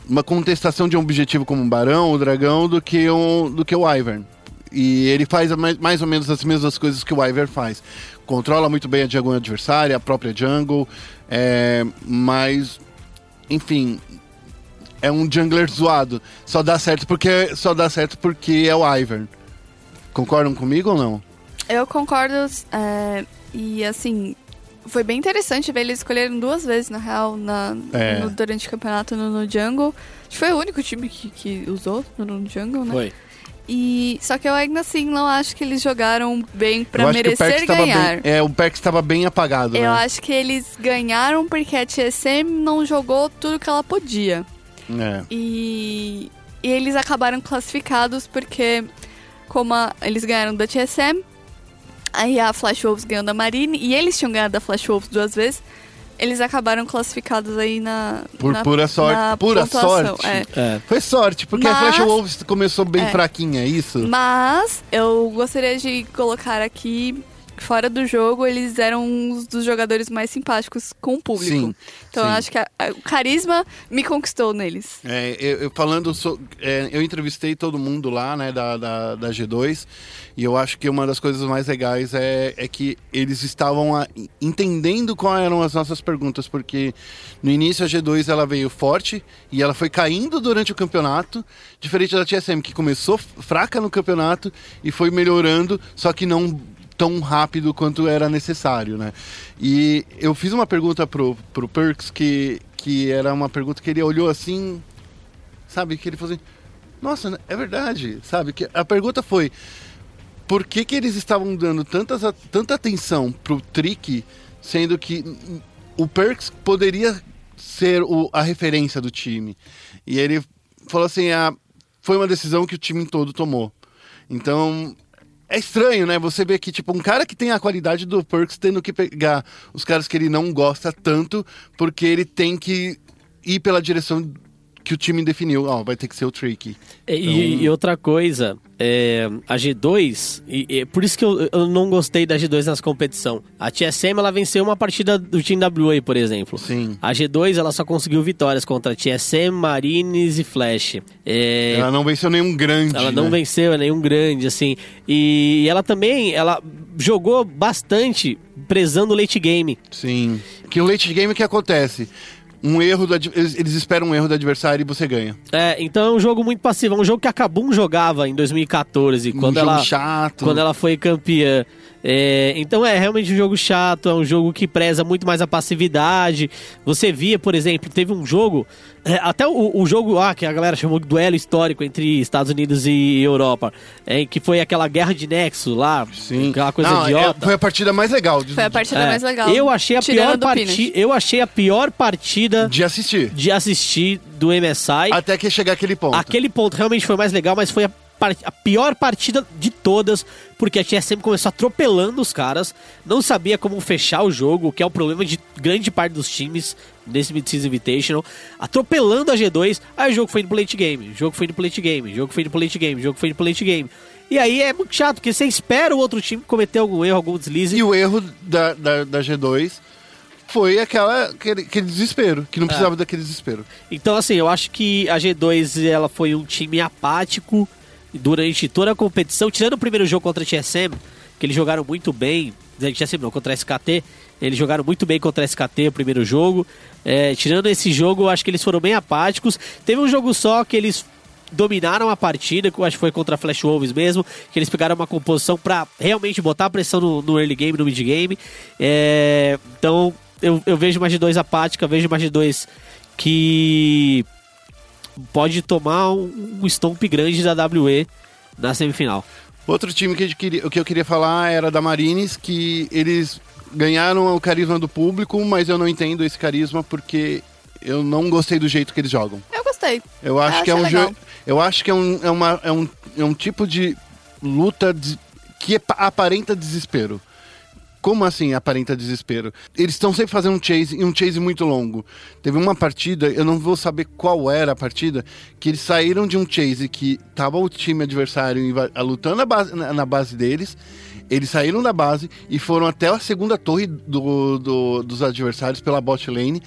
uma contestação de um objetivo como um barão, o dragão, do que, um, do que o Ivern. E ele faz mais ou menos as mesmas coisas que o Ivern faz. Controla muito bem a jungle adversária, a própria jungle, é, mas, enfim, é um jungler zoado. Só dá certo porque só dá certo porque é o Ivern. Concordam comigo ou não? Eu concordo, é, e assim, foi bem interessante ver eles escolherem duas vezes, na real, na, É. no- durante o campeonato no, no Jungle. Acho que foi o único time que, que usou no, no Jungle, né? Foi. E, só que eu ainda assim não acho que eles jogaram bem o merecer ganhar. bem. É, o Perks estava bem apagado, Eu né? acho que eles ganharam porque a TSM não jogou tudo que ela podia. É. E, e eles acabaram classificados porque, como a- eles ganharam da TSM, aí a Flash Wolves ganhou da Marine, e eles tinham ganhado da Flash Wolves duas vezes, eles acabaram classificados aí na. Por na- pura sorte. na Pura pontuação, sorte. é. É. Foi sorte, porque a Mas- Flash Wolves começou bem É. fraquinha, é isso? Mas eu gostaria de colocar aqui, fora do jogo, eles eram uns dos jogadores mais simpáticos com o público. Sim, então eu sim. acho que a- a- o carisma me conquistou neles. É, eu, eu falando, so- é, eu entrevistei todo mundo lá, né, da, da, da G2, e eu acho que uma das coisas mais legais é, é que eles estavam a- entendendo quais eram as nossas perguntas, porque no início a G2 ela veio forte e ela foi caindo durante o campeonato, diferente da TSM, que começou fraca no campeonato e foi melhorando, só que não tão rápido quanto era necessário, né? E eu fiz uma pergunta pro, pro Perks que, que era uma pergunta que ele olhou assim, sabe? Que ele falou assim, nossa, né, é verdade, sabe? Que a pergunta foi, por que que eles estavam dando tantas, a- tanta atenção pro Trick, sendo que o Perks poderia ser o- a referência do time? E ele falou assim, ah, foi uma decisão que o time todo tomou. Então, é estranho, né? Você vê que, tipo, um cara que tem a qualidade do Perks tendo que pegar os caras que ele não gosta tanto, porque ele tem que ir pela direção que o time definiu. Ó, vai ter que ser o Tricky. E, e- e outra coisa, é, a G2, e, e por isso que eu, eu não gostei da G2 nessa competição. A TSM ela venceu uma partida do Team WA, por exemplo. Sim. A G2 ela só conseguiu vitórias contra TSM, Marines e Flash. É, Ela não venceu nenhum grande. ela não né? venceu nenhum grande, assim. E ela também, ela jogou bastante prezando o late game. Sim. Que o late game que acontece? Um erro do eles, eles esperam um erro do adversário e você ganha. É, então é um jogo muito passivo. É um jogo que a Kabum jogava em 2014, quando um jogo ela chato. quando ela foi campeã. É, então é realmente um jogo chato, é um jogo que preza muito mais a passividade. Você via, por exemplo, teve um jogo, é, até o, o jogo ah, que a galera chamou de duelo histórico entre Estados Unidos e Europa, é, que foi aquela guerra de Nexo lá, Sim. aquela coisa Não, é- idiota. foi a partida mais legal de, Foi a partida É, mais legal. Eu achei a tirando pior partida, eu achei a pior partida de assistir. de assistir do MSI. Até que chegar aquele ponto. Aquele ponto realmente foi mais legal, mas foi a, a pior partida de todas, porque a TSM começou atropelando os caras, não sabia como fechar o jogo, que é o problema de grande parte dos times nesse Mid-Season Invitational, atropelando a G2, aí o jogo foi indo pro late game, o jogo foi indo pro late game, o jogo foi indo pro late game, o jogo foi indo pro late game. E aí é muito chato, porque você espera o outro time cometer algum erro, algum deslize. E o erro da, da, da G2 foi aquela, aquele, aquele desespero, que não É. precisava daquele desespero. Então, assim, eu acho que a G2 ela foi um time apático durante toda a competição, tirando o primeiro jogo contra a TSM, que eles jogaram muito bem, né, TSM não, contra a SKT, eles jogaram muito bem contra a SKT o primeiro jogo. É, tirando esse jogo, acho que eles foram bem apáticos. Teve um jogo só que eles dominaram a partida, que eu acho que foi contra a Flash Wolves mesmo, que eles pegaram uma composição pra realmente botar pressão no, no early game, no mid game. É, então, eu, eu vejo uma G2 apática, vejo uma G2 que pode tomar um, um stomp grande da WE na semifinal. Outro time que, queria, que eu queria falar era da Marines, que eles ganharam o carisma do público, mas eu não entendo esse carisma porque eu não gostei do jeito que eles jogam. Eu gostei. Eu acho Eu que é um jogo. Eu acho que é um, é, uma, é, um, é um tipo de luta des- que é pa- aparenta desespero. Como assim aparenta desespero? Eles estão sempre fazendo um chase e um chase muito longo. Teve uma partida, eu não vou saber qual era a partida, que eles saíram de um chase que tava o time adversário lutando na base, na, na base deles. Eles saíram da base e foram até a segunda torre do- do- dos adversários pela bot lane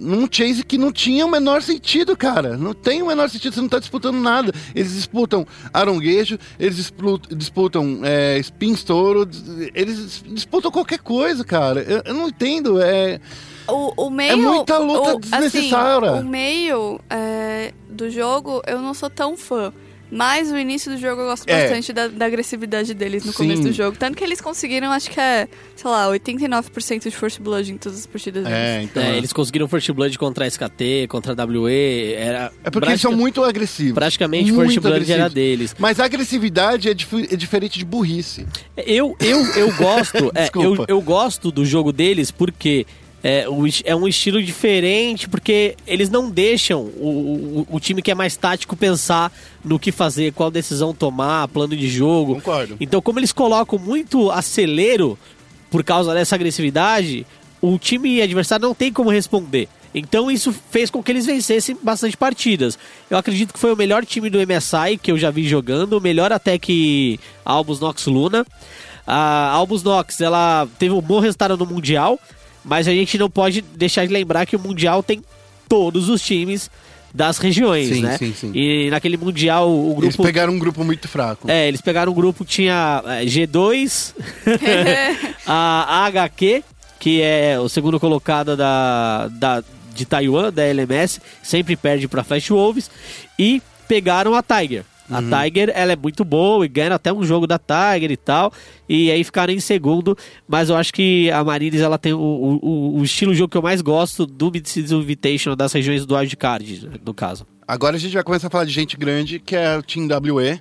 num chase que não tinha o menor sentido, cara. Não tem o menor sentido, você não tá disputando nada. Eles disputam aronguejo, eles disputam, disputam é, spin estouro, eles disputam qualquer coisa, cara. Eu, eu não entendo, é... O, o meio. É muita luta o, desnecessária. Assim, o meio é, do jogo eu não sou tão fã. Mas o início do jogo eu gosto É. bastante da, da agressividade deles no Sim. começo do jogo. Tanto que eles conseguiram, acho que é, sei lá, 89% de First Blood em todas as partidas deles. É, então... É, eles conseguiram First Blood contra a SKT, contra a WE, era... É porque eles são muito agressivos. Praticamente muito First Blood era agressivos. deles. Mas a agressividade é, dif- é diferente de burrice. Eu, eu, eu gosto, é, eu, Desculpa. eu gosto do jogo deles porque é, é um estilo diferente, porque eles não deixam o, o, o time que é mais tático pensar no que fazer, qual decisão tomar, plano de jogo. Concordo. Então, como eles colocam muito acelero por causa dessa agressividade, o time adversário não tem como responder. Então isso fez com que eles vencessem bastante partidas. Eu acredito que foi o melhor time do MSI que eu já vi jogando, melhor até que Albus Nox Luna. A Albus Nox, ela teve um bom resultado no Mundial, mas a gente não pode deixar de lembrar que o Mundial tem todos os times das regiões, Sim, né? sim, sim. E naquele Mundial o grupo Eles pegaram um grupo muito fraco. é, eles pegaram um grupo que tinha é, G2, a HQ, que é o segundo colocado da, da, de Taiwan, da LMS, sempre perde pra Flash Wolves, e pegaram a Tiger. A Uhum. Tiger, ela é muito boa e ganha até um jogo da Tiger e tal. E aí ficaram em segundo. Mas eu acho que a Marines, ela tem o, o, o estilo de jogo que eu mais gosto do Mid-Season Invitational das regiões do Wildcard, no caso. Agora a gente vai começar a falar de gente grande, que é o Team WE,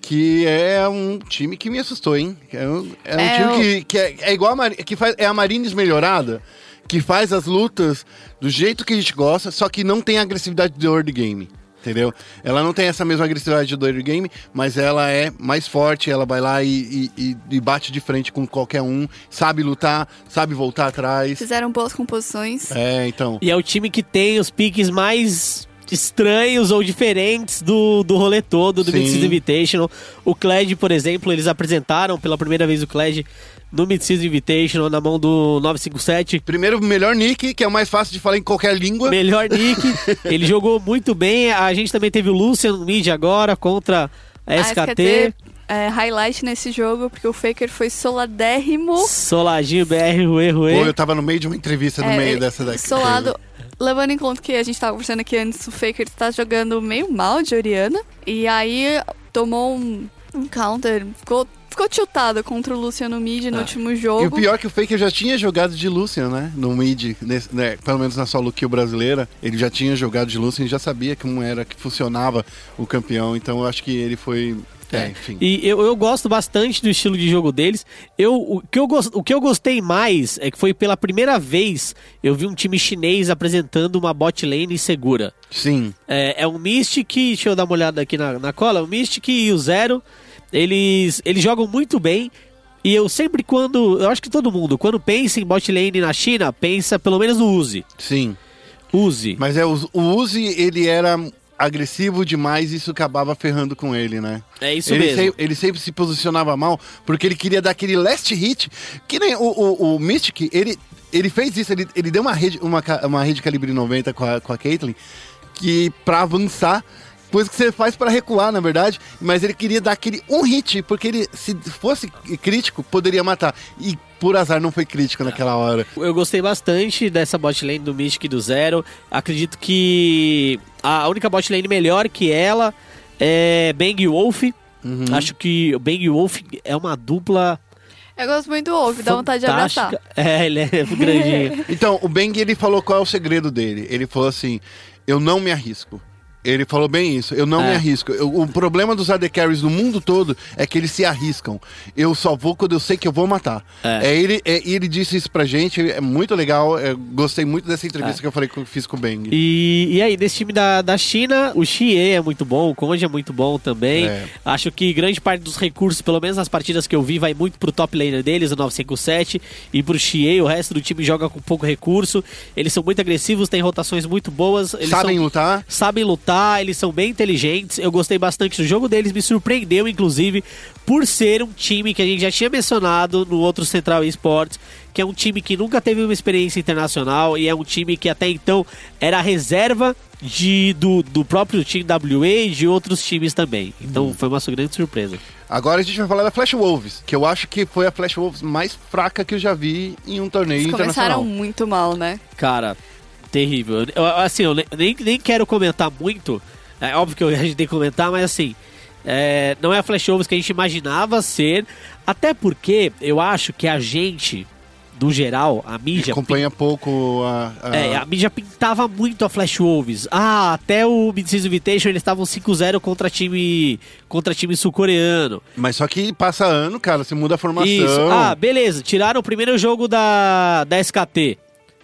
que é um time que me assustou, hein? É um, é um É, time eu- que, que é, é igual a Mari- que faz, é a Marines melhorada, que faz as lutas do jeito que a gente gosta, só que não tem a agressividade do early game. Entendeu? Ela não tem essa mesma agressividade do early game, mas ela é mais forte, ela vai lá e, e- e- bate de frente com qualquer um, sabe lutar, sabe voltar atrás. Fizeram boas composições. É, então. E é o time que tem os piques mais estranhos ou diferentes do, do rolê todo, do. Mid-Season Invitational. O Kled, por exemplo, eles apresentaram pela primeira vez o Kled no Mid-Season Invitational na mão do 957. Primeiro, o melhor nick, que é o mais fácil de falar em qualquer língua. Melhor nick. Ele jogou muito bem. A gente também teve o Lucian no mid agora contra a A SKT. é, highlight nesse jogo, porque o Faker foi soladérrimo. Soladinho BR, Rue, Rue. Pô, eu tava no meio de uma entrevista no É, meio dessa daqui. Solado. Levando em conta que a gente tava conversando aqui antes, o Faker tá jogando meio mal de Oriana. E aí tomou um, um counter. Ficou, ficou tiltado contra o Luciano Mid no último E jogo. o pior é que o Faker já tinha jogado de Lucian, né? No mid, nesse- né? pelo menos na solo kill brasileira. Ele já tinha jogado de Lucian e já sabia como era que funcionava o campeão. Então eu acho que ele foi. É, enfim. E eu, eu gosto bastante do estilo de jogo deles. Eu, o, que eu, gos- o que eu gostei mais é que foi pela primeira vez eu vi um time chinês apresentando uma bot lane segura. Sim. É, é um Mystic, deixa eu dar uma olhada aqui na, na cola, o Mystic e o Zero, eles, eles jogam muito bem. E eu sempre quando, eu acho que todo mundo, quando pensa em bot lane na China, pensa pelo menos no Uzi. Sim. Uzi. Mas é, o, o Uzi, ele era agressivo demais e isso acabava ferrando com ele, né? É isso ele, mesmo. se- ele sempre se posicionava mal porque ele queria dar aquele last hit. Que nem o, o, o Mystic, ele, ele fez isso, ele, ele deu uma rede, uma, uma rede calibre 90 com a, com a Caitlyn que pra avançar. Coisa que você faz pra recuar, na verdade, mas ele queria dar aquele um hit, porque ele, se fosse crítico, poderia matar. E por azar não foi crítico naquela hora. Eu gostei bastante dessa bot lane do Mystic e do Zero. Acredito que a única bot lane melhor que ela é Bang Wolf. Uhum. Acho que o Bang Wolf é uma dupla Eu gosto muito do Wolf, dá vontade de abraçar. É, ele é grandinho. Então, o Bang, ele falou qual é o segredo dele. Ele falou assim, eu não me arrisco. Ele falou bem isso. Eu não É. me arrisco. Eu- o problema dos AD Carries no mundo todo é que eles se arriscam. Eu só vou quando eu sei que eu vou matar. É. É. ele, é, e ele disse isso pra gente. É muito legal. Eu gostei muito dessa entrevista que eu falei que eu fiz com o Bang. E, e aí, desse time da, da China, o Xie é muito bom, o Conde é muito bom também. É. Acho que grande parte dos recursos, pelo menos nas partidas que eu vi, vai muito pro top laner deles, o 957, e pro Xie, o resto do time joga com pouco recurso. Eles são muito agressivos, têm rotações muito boas. Sabem são- lutar? sabem lutar, eles são bem inteligentes. Eu gostei bastante do jogo deles, me surpreendeu, inclusive, por ser um time que a gente já tinha mencionado no outro Central Esports, que é um time que nunca teve uma experiência internacional e é um time que até então era a reserva de, do, do próprio time WA e de outros times também. Então foi uma grande surpresa. Agora a gente vai falar da Flash Wolves, que eu acho que foi a Flash Wolves mais fraca que eu já vi em um torneio Eles começaram internacional. muito mal, né? Cara, terrível. Eu- assim, eu ne- nem, nem quero comentar muito. É óbvio que a gente tem que comentar, mas assim. é, não é a Flash Wolves que a gente imaginava ser. Até porque eu acho que a gente, no geral, a mídia. Acompanha pouco a. a- É, a mídia pintava muito a Flash Wolves. Ah, até o Mid-Season Invitation eles estavam 5-0 contra time contra time sul-coreano. Mas só que passa ano, cara, você muda a formação. Isso. Ah, beleza. Tiraram o primeiro jogo da, da SKT.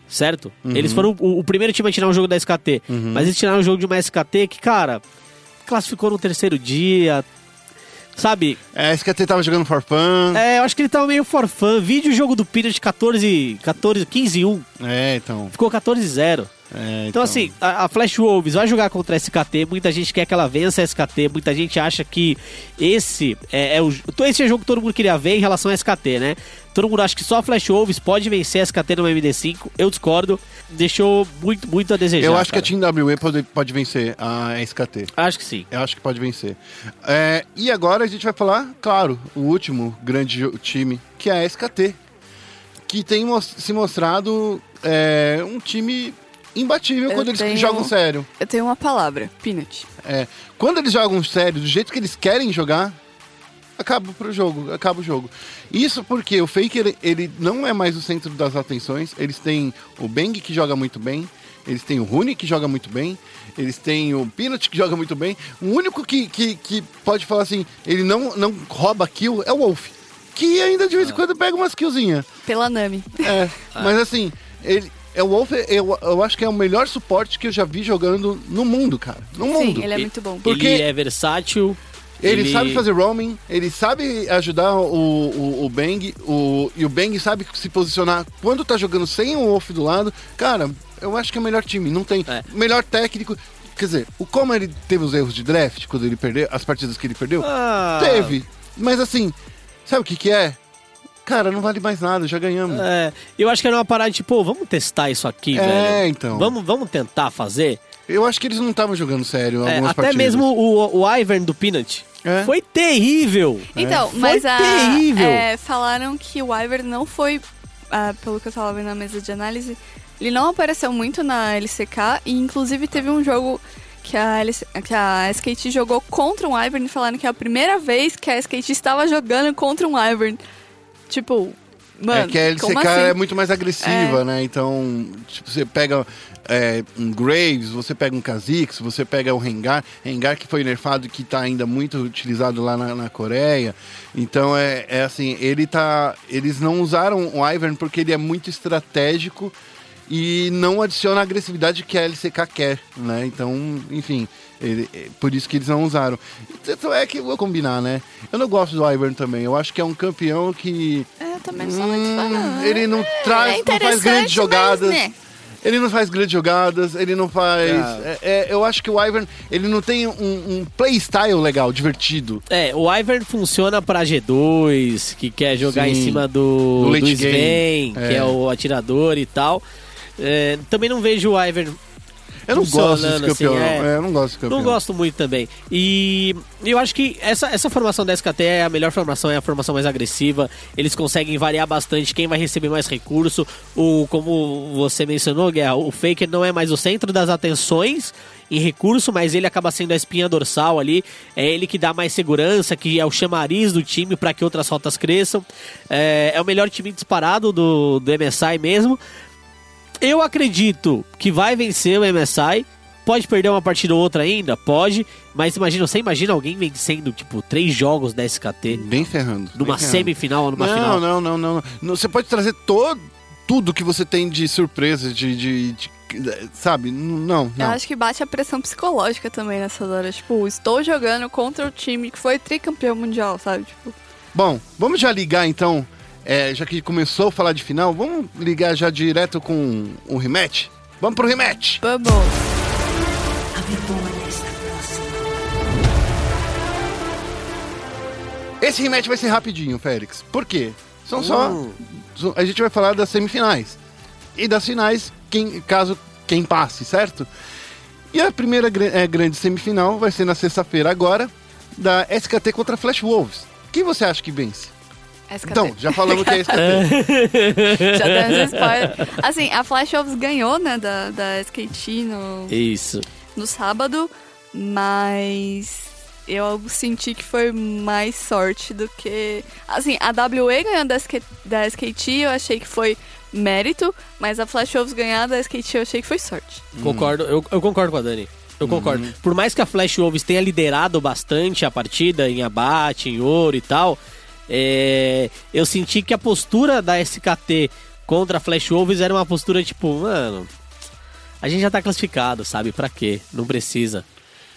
Certo? Uhum. Eles foram o, o primeiro time a tirar um jogo da SKT. Mas eles tiraram um jogo de uma SKT que, cara, classificou no terceiro dia. Sabe? É, a SKT tava jogando for fun. É, eu acho que ele tava meio forfã. Vídeo jogo do Peanut 14, 14, 15-1. É, então. Ficou 14-0. É, Então, assim, a, a Flash Wolves vai jogar contra a SKT. Muita gente quer que ela vença a SKT. Muita gente acha que esse é, é o. então Esse é o jogo que todo mundo queria ver em relação à SKT, né? Todo mundo acha que só a Flash Wolves pode vencer a SKT no MD5. Eu discordo. Deixou muito, muito a desejar. Eu acho cara. que a Team WA pode, pode vencer a SKT. Acho que sim. Eu acho que pode vencer. É, e agora a gente vai falar, claro, o último grande time, que é a SKT. Que tem se mostrado é, um time imbatível Eu quando eles tenho- jogam sério. Eu tenho uma palavra, Peanut. É, quando eles jogam sério, do jeito que eles querem jogar, acaba pro jogo, acaba o jogo. Isso porque o Faker, ele não é mais o centro das atenções. Eles têm o Bang que joga muito bem, eles têm o Rune que joga muito bem, eles têm o Peanut que joga muito bem. O único que, que, que pode falar assim, ele não, não rouba kill é o Wolf. Que ainda de vez em quando pega umas killzinhas. Pela Nami. É, mas assim, ele. É, o Wolf, eu, eu acho que é o melhor suporte que eu já vi jogando no mundo, cara. No mundo. Sim, ele é muito bom. Porque- Ele é versátil. Ele, sabe fazer roaming, ele sabe ajudar o, o, o Bang, o, e o Bang sabe se posicionar quando tá jogando sem o Wolf do lado. Cara, eu acho que é o melhor time, não tem. É. Melhor técnico. Quer dizer, o como ele teve os erros de draft quando ele perdeu, as partidas que ele perdeu? Ah, Teve. Mas assim, sabe o que que é? Cara, não vale mais nada, já ganhamos. É, eu acho que era uma parada de, pô, vamos testar isso aqui, É, velho. então. Vamos, vamos tentar fazer. Eu acho que eles não estavam jogando sério É, algumas até partidas. mesmo o, o Ivern do Peanut. É. Foi terrível. Então, Foi mas a, terrível. é, falaram que o Iver não foi, ah, pelo que eu tava vendo na mesa de análise, ele não apareceu muito na LCK e inclusive teve um jogo que a, LC, que a SKT jogou contra um Ivern e falaram que é a primeira vez que a SKT estava jogando contra um Ivern. Tipo, mano, é que a LCK assim? é muito mais agressiva, né? Então, tipo, você pega é, um Graves, você pega um Kha'Zix, você pega o Rengar. Rengar que foi nerfado e que tá ainda muito utilizado lá na, na Coreia. Então, é, é assim, ele tá... Eles não usaram o Ivern porque ele é muito estratégico e não adiciona a agressividade que a LCK quer, né? Então, enfim, ele- é por isso que eles não usaram. Então é que eu vou combinar, né? Eu não gosto do Ivern também. Eu acho que é um campeão que É, eu também não sou muito fã, Hum, não. ele não traz, é não faz grandes jogadas. mas, né? Ele não faz grandes jogadas, ele não faz. É. é- é, eu acho que o Ivern, ele não tem um, um playstyle legal, divertido. É, o Ivern funciona pra G2, que quer jogar Sim. em cima do, Do do, Sven, game. que É. é o atirador e tal. É, também não vejo o Ivern Eu não gosto desse campeão. assim, não. é. É, eu não gosto desse campeão. Não gosto muito também. E eu acho que essa, essa formação da SKT é a melhor formação, é a formação mais agressiva. Eles conseguem variar bastante quem vai receber mais recurso. O, como você mencionou, Guerra, o Faker não é mais o centro das atenções em recurso, mas ele acaba sendo a espinha dorsal ali. É ele que dá mais segurança, que é o chamariz do time para que outras rotas cresçam. É, é o melhor time disparado do, do MSI mesmo. Eu acredito que vai vencer o MSI pode perder uma partida ou outra ainda? Pode, mas imagina, você imagina alguém vencendo, tipo, três jogos da SKT Nem ferrando. numa nem ferrando. semifinal ou numa não, final? Não, não, não, não. Você pode trazer todo, tudo que você tem de surpresa, de. de- de- sabe? Não, Eu não. acho que bate a pressão psicológica também nessas horas. Tipo, estou jogando contra o time que foi tricampeão mundial, sabe? Tipo, Bom, vamos já ligar então. É, já que começou a falar de final, vamos ligar já direto com o rematch? Vamos pro rematch! vamos. A vitória está próxima. Esse rematch vai ser rapidinho, Félix. Por quê? São só. So- A gente vai falar das semifinais. E das finais, quem, caso quem passe, certo? E a primeira eh, grande semifinal vai ser na sexta-feira agora, da SKT contra Flash Wolves. Quem você acha que vence? SKT. Então, já falamos que é SKT. Já demos spoiler. Assim, a Flash Wolves ganhou, né, da, da SKT no, Isso. no sábado, mas eu senti que foi mais sorte do que. Assim, a WE ganhando da, SK, da SKT eu achei que foi mérito, mas a Flash Wolves ganhar da SKT eu achei que foi sorte. Concordo, eu, eu concordo com a Dani. Eu concordo. Por mais que a Flash Wolves tenha liderado bastante a partida em abate, em ouro e tal, é, eu senti que a postura da SKT contra a Flash Wolves era uma postura tipo, mano, a gente já tá classificado, sabe? Pra quê? Não precisa.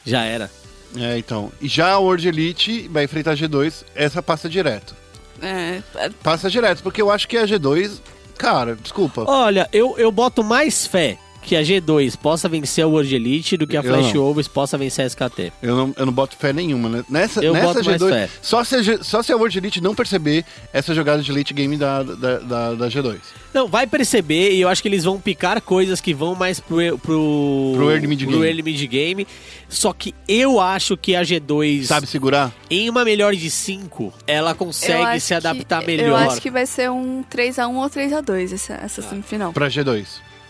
Já era. É, então. E já a World Elite vai enfrentar a G2, essa passa direto. É, é, Passa direto, porque eu acho que a G2, cara, desculpa. Olha, eu, eu boto mais fé que a G2 possa vencer a World Elite do que a Flash. Wolves possa vencer a SKT. Eu não, eu não boto fé nenhuma, né? Nessa, Eu nessa boto mais G2, fé. Só, se a só se a World Elite não perceber essa jogada de late game da, da, da, da G2. Não, vai perceber e eu acho que eles vão picar coisas que vão mais pro, pro, Pro early mid pro game. early mid game. Só que eu acho que a G2, Sabe segurar? em uma melhor de 5, ela consegue se adaptar que, melhor. Eu acho que vai ser um 3x1 ou 3x2 essa, essa semifinal. Pra G2.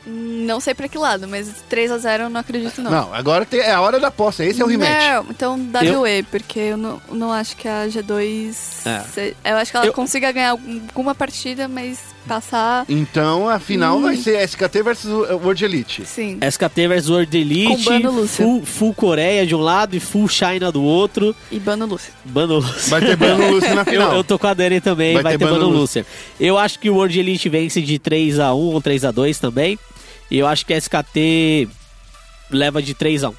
Não sei pra que lado, mas 3x0 eu não acredito não. Não, agora tem- é a hora da aposta. Esse é o rematch. Não, então WE, porque eu não, não acho que a G2. É. se- eu acho que ela Eu- consiga ganhar alguma partida, mas passar. Então a final Hum. vai ser SKT versus World Elite. Sim. SKT versus World Elite, Com Bano Lúcia. full, full Coreia de um lado e full China do outro. E Bano Lúcia. Bano Lúcia. Vai ter Bano Lúcio na Eu, final. eu tô com a Dani também, Vai vai, ter ter Bano Bano Lúcia. Lúcia. Eu acho que o World Elite vence de 3x1 ou 3x2 também. E eu acho que a SKT leva de 3x1.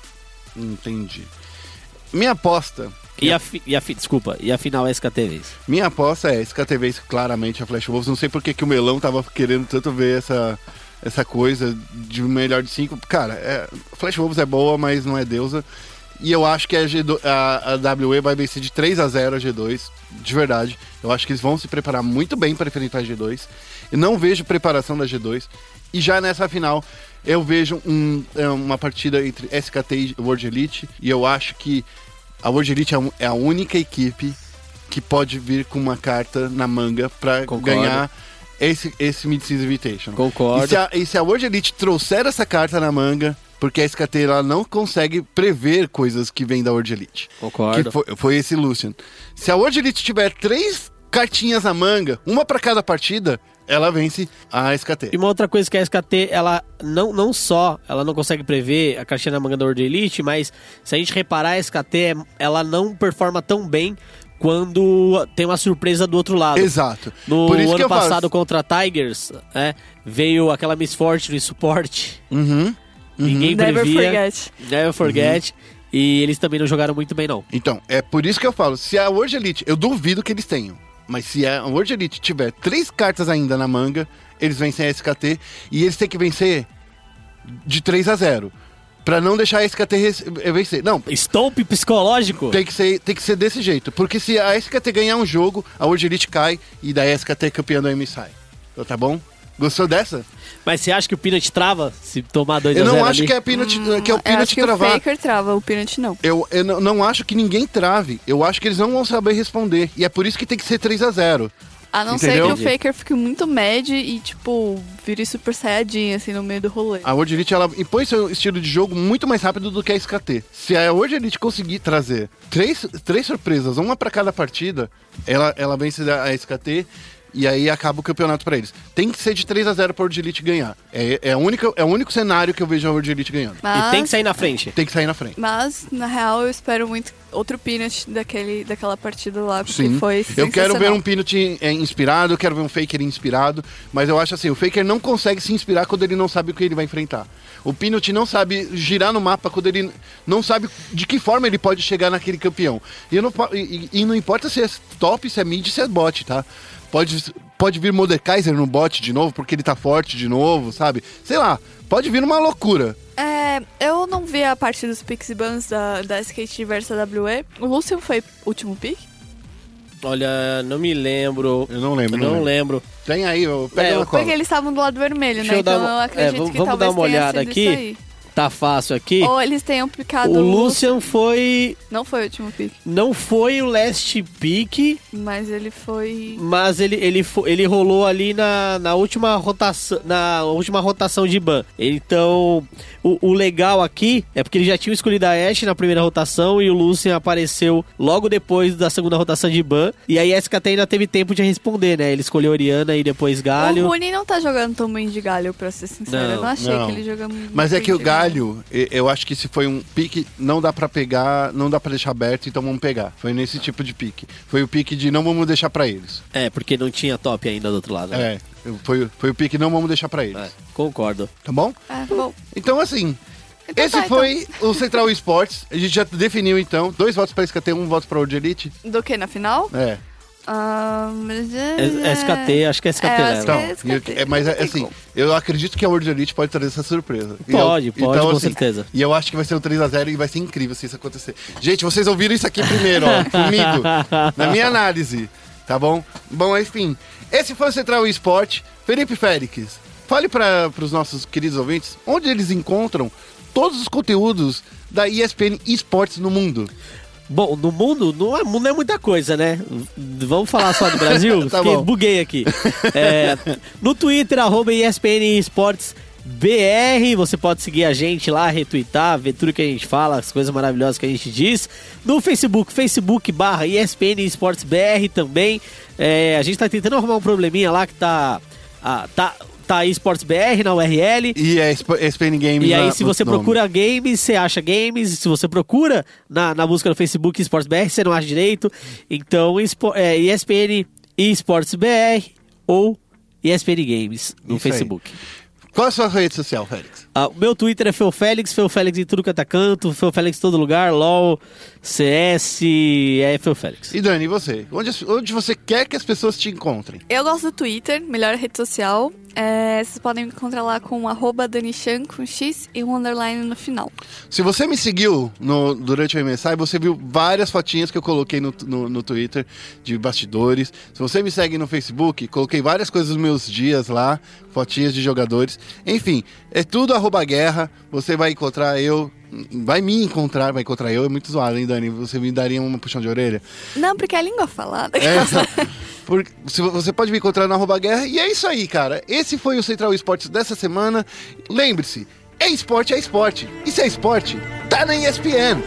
Entendi. Minha aposta. E a, fi- e a fi- desculpa, e a final é SKT vence. Minha aposta é SKT vence claramente a Flash Wolves. Não sei porque que o Melão tava querendo tanto ver essa, essa coisa de melhor de cinco. Cara, é, Flash Wolves é boa, mas não é deusa. E eu acho que a, G2, a, a WE vai vencer de 3 a 0 a G2. De verdade. Eu acho que eles vão se preparar muito bem para enfrentar a G2. Eu não vejo preparação da G2. E já nessa final, eu vejo um- é, uma partida entre SKT e World Elite. E eu acho que a World Elite é é a única equipe que pode vir com uma carta na manga para ganhar esse, esse Mid-Season Invitation. Concordo. E se, a, e se a World Elite trouxer essa carta na manga, porque a SKT ela não consegue prever coisas que vêm da World Elite. Concordo. Que foi, foi esse Lucian. Se a World Elite tiver três cartinhas na manga, uma para cada partida, ela vence a SKT. E uma outra coisa que a SKT, ela não, não só ela não consegue prever a caixinha na manga da World Elite, mas se a gente reparar, a SKT, ela não performa tão bem quando tem uma surpresa do outro lado. Exato. No Por isso que ano passado contra a Tigers, né, veio aquela Miss Fortune suporte. Uhum. Ninguém Never previa. forget. Never forget. E eles também não jogaram muito bem, não. Então, é por isso que eu falo, se a World Elite, eu duvido que eles tenham, mas se a World Elite tiver três cartas ainda na manga, eles vencem a SKT e eles têm que vencer de 3 a 0 Pra não deixar a SKT eh, vencer. Não, Stomp psicológico? tem que, ser, tem que ser desse jeito. Porque se a SKT ganhar um jogo, a World Elite cai e daí a SKT é campeã do MSI. Então, tá bom? Gostou dessa? Mas você acha que o Peanut trava se tomar 2 Eu a 0 não acho ali? que é, Peanut, que é o eu Peanut acho que travar. o Faker trava, o Peanut não. Eu, eu não- não acho que ninguém trave. Eu acho que eles não vão saber responder. E é por isso que tem que ser 3 a 0 A não Entendeu? ser que o Faker fique muito mad e, tipo, vire super saiyajin, assim, no meio do rolê. A World Elite ela impõe seu estilo de jogo muito mais rápido do que a SKT. Se a World Elite conseguir trazer três, três surpresas, uma pra cada partida, ela, ela vence a SKT e aí acaba o campeonato pra eles. Tem que ser de 3 a 0 pra World Elite ganhar. É, é, a única, é o único cenário que eu vejo a World Elite ganhando. Mas, E tem que sair na frente. Tem que sair na frente. mas, na real, eu espero muito outro Peanut daquele, daquela partida lá, porque Sim. foi Eu quero ver um Peanut é, inspirado, eu quero ver um Faker inspirado, mas eu acho assim, o Faker não consegue se inspirar quando ele não sabe o que ele vai enfrentar. O Peanut não sabe girar no mapa quando ele não sabe de que forma ele pode chegar naquele campeão. E, eu não, e- e não importa se é top, se é mid, se é bot, tá? Pode, pode vir Mordekaiser no bot de novo, porque ele tá forte de novo, sabe? Sei lá, pode vir uma loucura. É, eu não vi a parte dos Pixie Bans da, da Skate versus WE. O Lucian foi o último pick? Olha, não me lembro. Eu não lembro. Eu não lembro. lembro. Tem aí, eu pego É, na eu- cola. Porque eles estavam do lado vermelho, Deixa né? Então uma- eu é, acredito vamos- que vamos talvez dar uma tenha olhada sido aqui. Tá fácil aqui. Ou eles tenham picado O o Lucian. Foi. Não foi o último pick, Não foi o last pick, mas ele foi... mas ele, ele, ele rolou ali na, na última rotação. Na última rotação de ban. Então, o, o legal aqui é porque ele já tinha escolhido a Ashe na primeira rotação e o Lucian apareceu logo depois da segunda rotação de ban. E aí a SKT ainda teve tempo de responder, né? Ele escolheu Oriana e depois O Galho. Rune não tá jogando tão bem de galho, pra ser sincero. Não, eu não achei não. que ele joga muito Mas é que o de galho, eu acho que se foi um pique, não dá pra pegar, não dá pra deixar aberto, então vamos pegar. Foi nesse tipo de pique. Foi o pique de não vamos deixar pra eles. É, porque não tinha top ainda do outro lado. né? É, foi, foi o pique não vamos deixar pra eles. É, concordo. Tá bom? É, bom. Então assim, Então esse tá, foi o Central Esports. A gente já definiu então, dois votos pra SKT, um voto pra World Elite. Do que, na final? É. Ah, mas é- É- SKT, acho que é SKT É, Então, É, SKT. é, mas é, assim, eu acredito que a World Elite pode trazer essa surpresa. Pode, eu- pode, com certeza. E eu acho que vai ser um 3x0 e vai ser incrível se isso acontecer. Gente, vocês ouviram isso aqui primeiro, ó, comigo, na minha análise, tá bom? Bom, enfim, esse foi o Central Esporte. Felipe Félix, fale para os nossos queridos ouvintes onde eles encontram todos os conteúdos da ESPN Esportes no mundo. Bom, no mundo não é, não é muita coisa, né? Vamos falar só do Brasil? Tá Fiquei- bom. buguei aqui. É, no Twitter, arroba ESPN Esportes BR, você pode seguir a gente lá, retweetar, ver tudo que a gente fala, as coisas maravilhosas que a gente diz. No Facebook, Facebook barra ESPN Esportes BR também. É, a gente tá tentando arrumar um probleminha lá que tá... ah, tá tá aí Esportes BR na URL. E Esp- ESPN Games E aí, na- se no você nome. procura games, você acha games. Se você procura na, na busca do Facebook Esportes BR, você não acha direito. Então, é, ESPN Esportes BR ou ESPN Games no Isso aí. Facebook. Qual é a sua rede social, Félix? Ah, o meu Twitter é Feufélix, Feufélix em tudo que é canto, Feufélix em todo lugar, LOL, CS, é Feufélix. E Dani, e você? Onde, onde você quer que as pessoas te encontrem? Eu gosto do Twitter, melhor rede social. É, vocês podem me encontrar lá com arroba danichan com X e um underline no final. Se você me seguiu no- durante o MSI, você viu várias fotinhas que eu coloquei no, no, no Twitter de bastidores. Se você me segue no Facebook, coloquei várias coisas dos meus dias lá, fotinhas de jogadores. Enfim, é tudo guerra. Você vai encontrar eu. Vai me encontrar, vai encontrar eu. É muito zoado, hein, Dani? Você me daria uma puxão de orelha? Não, porque é a língua falada. É, por- se vo- você pode me encontrar na arroba guerra. E é isso aí, cara. Esse foi o Central Esportes dessa semana. Lembre-se, é esporte, é esporte. E se é esporte, tá na ESPN.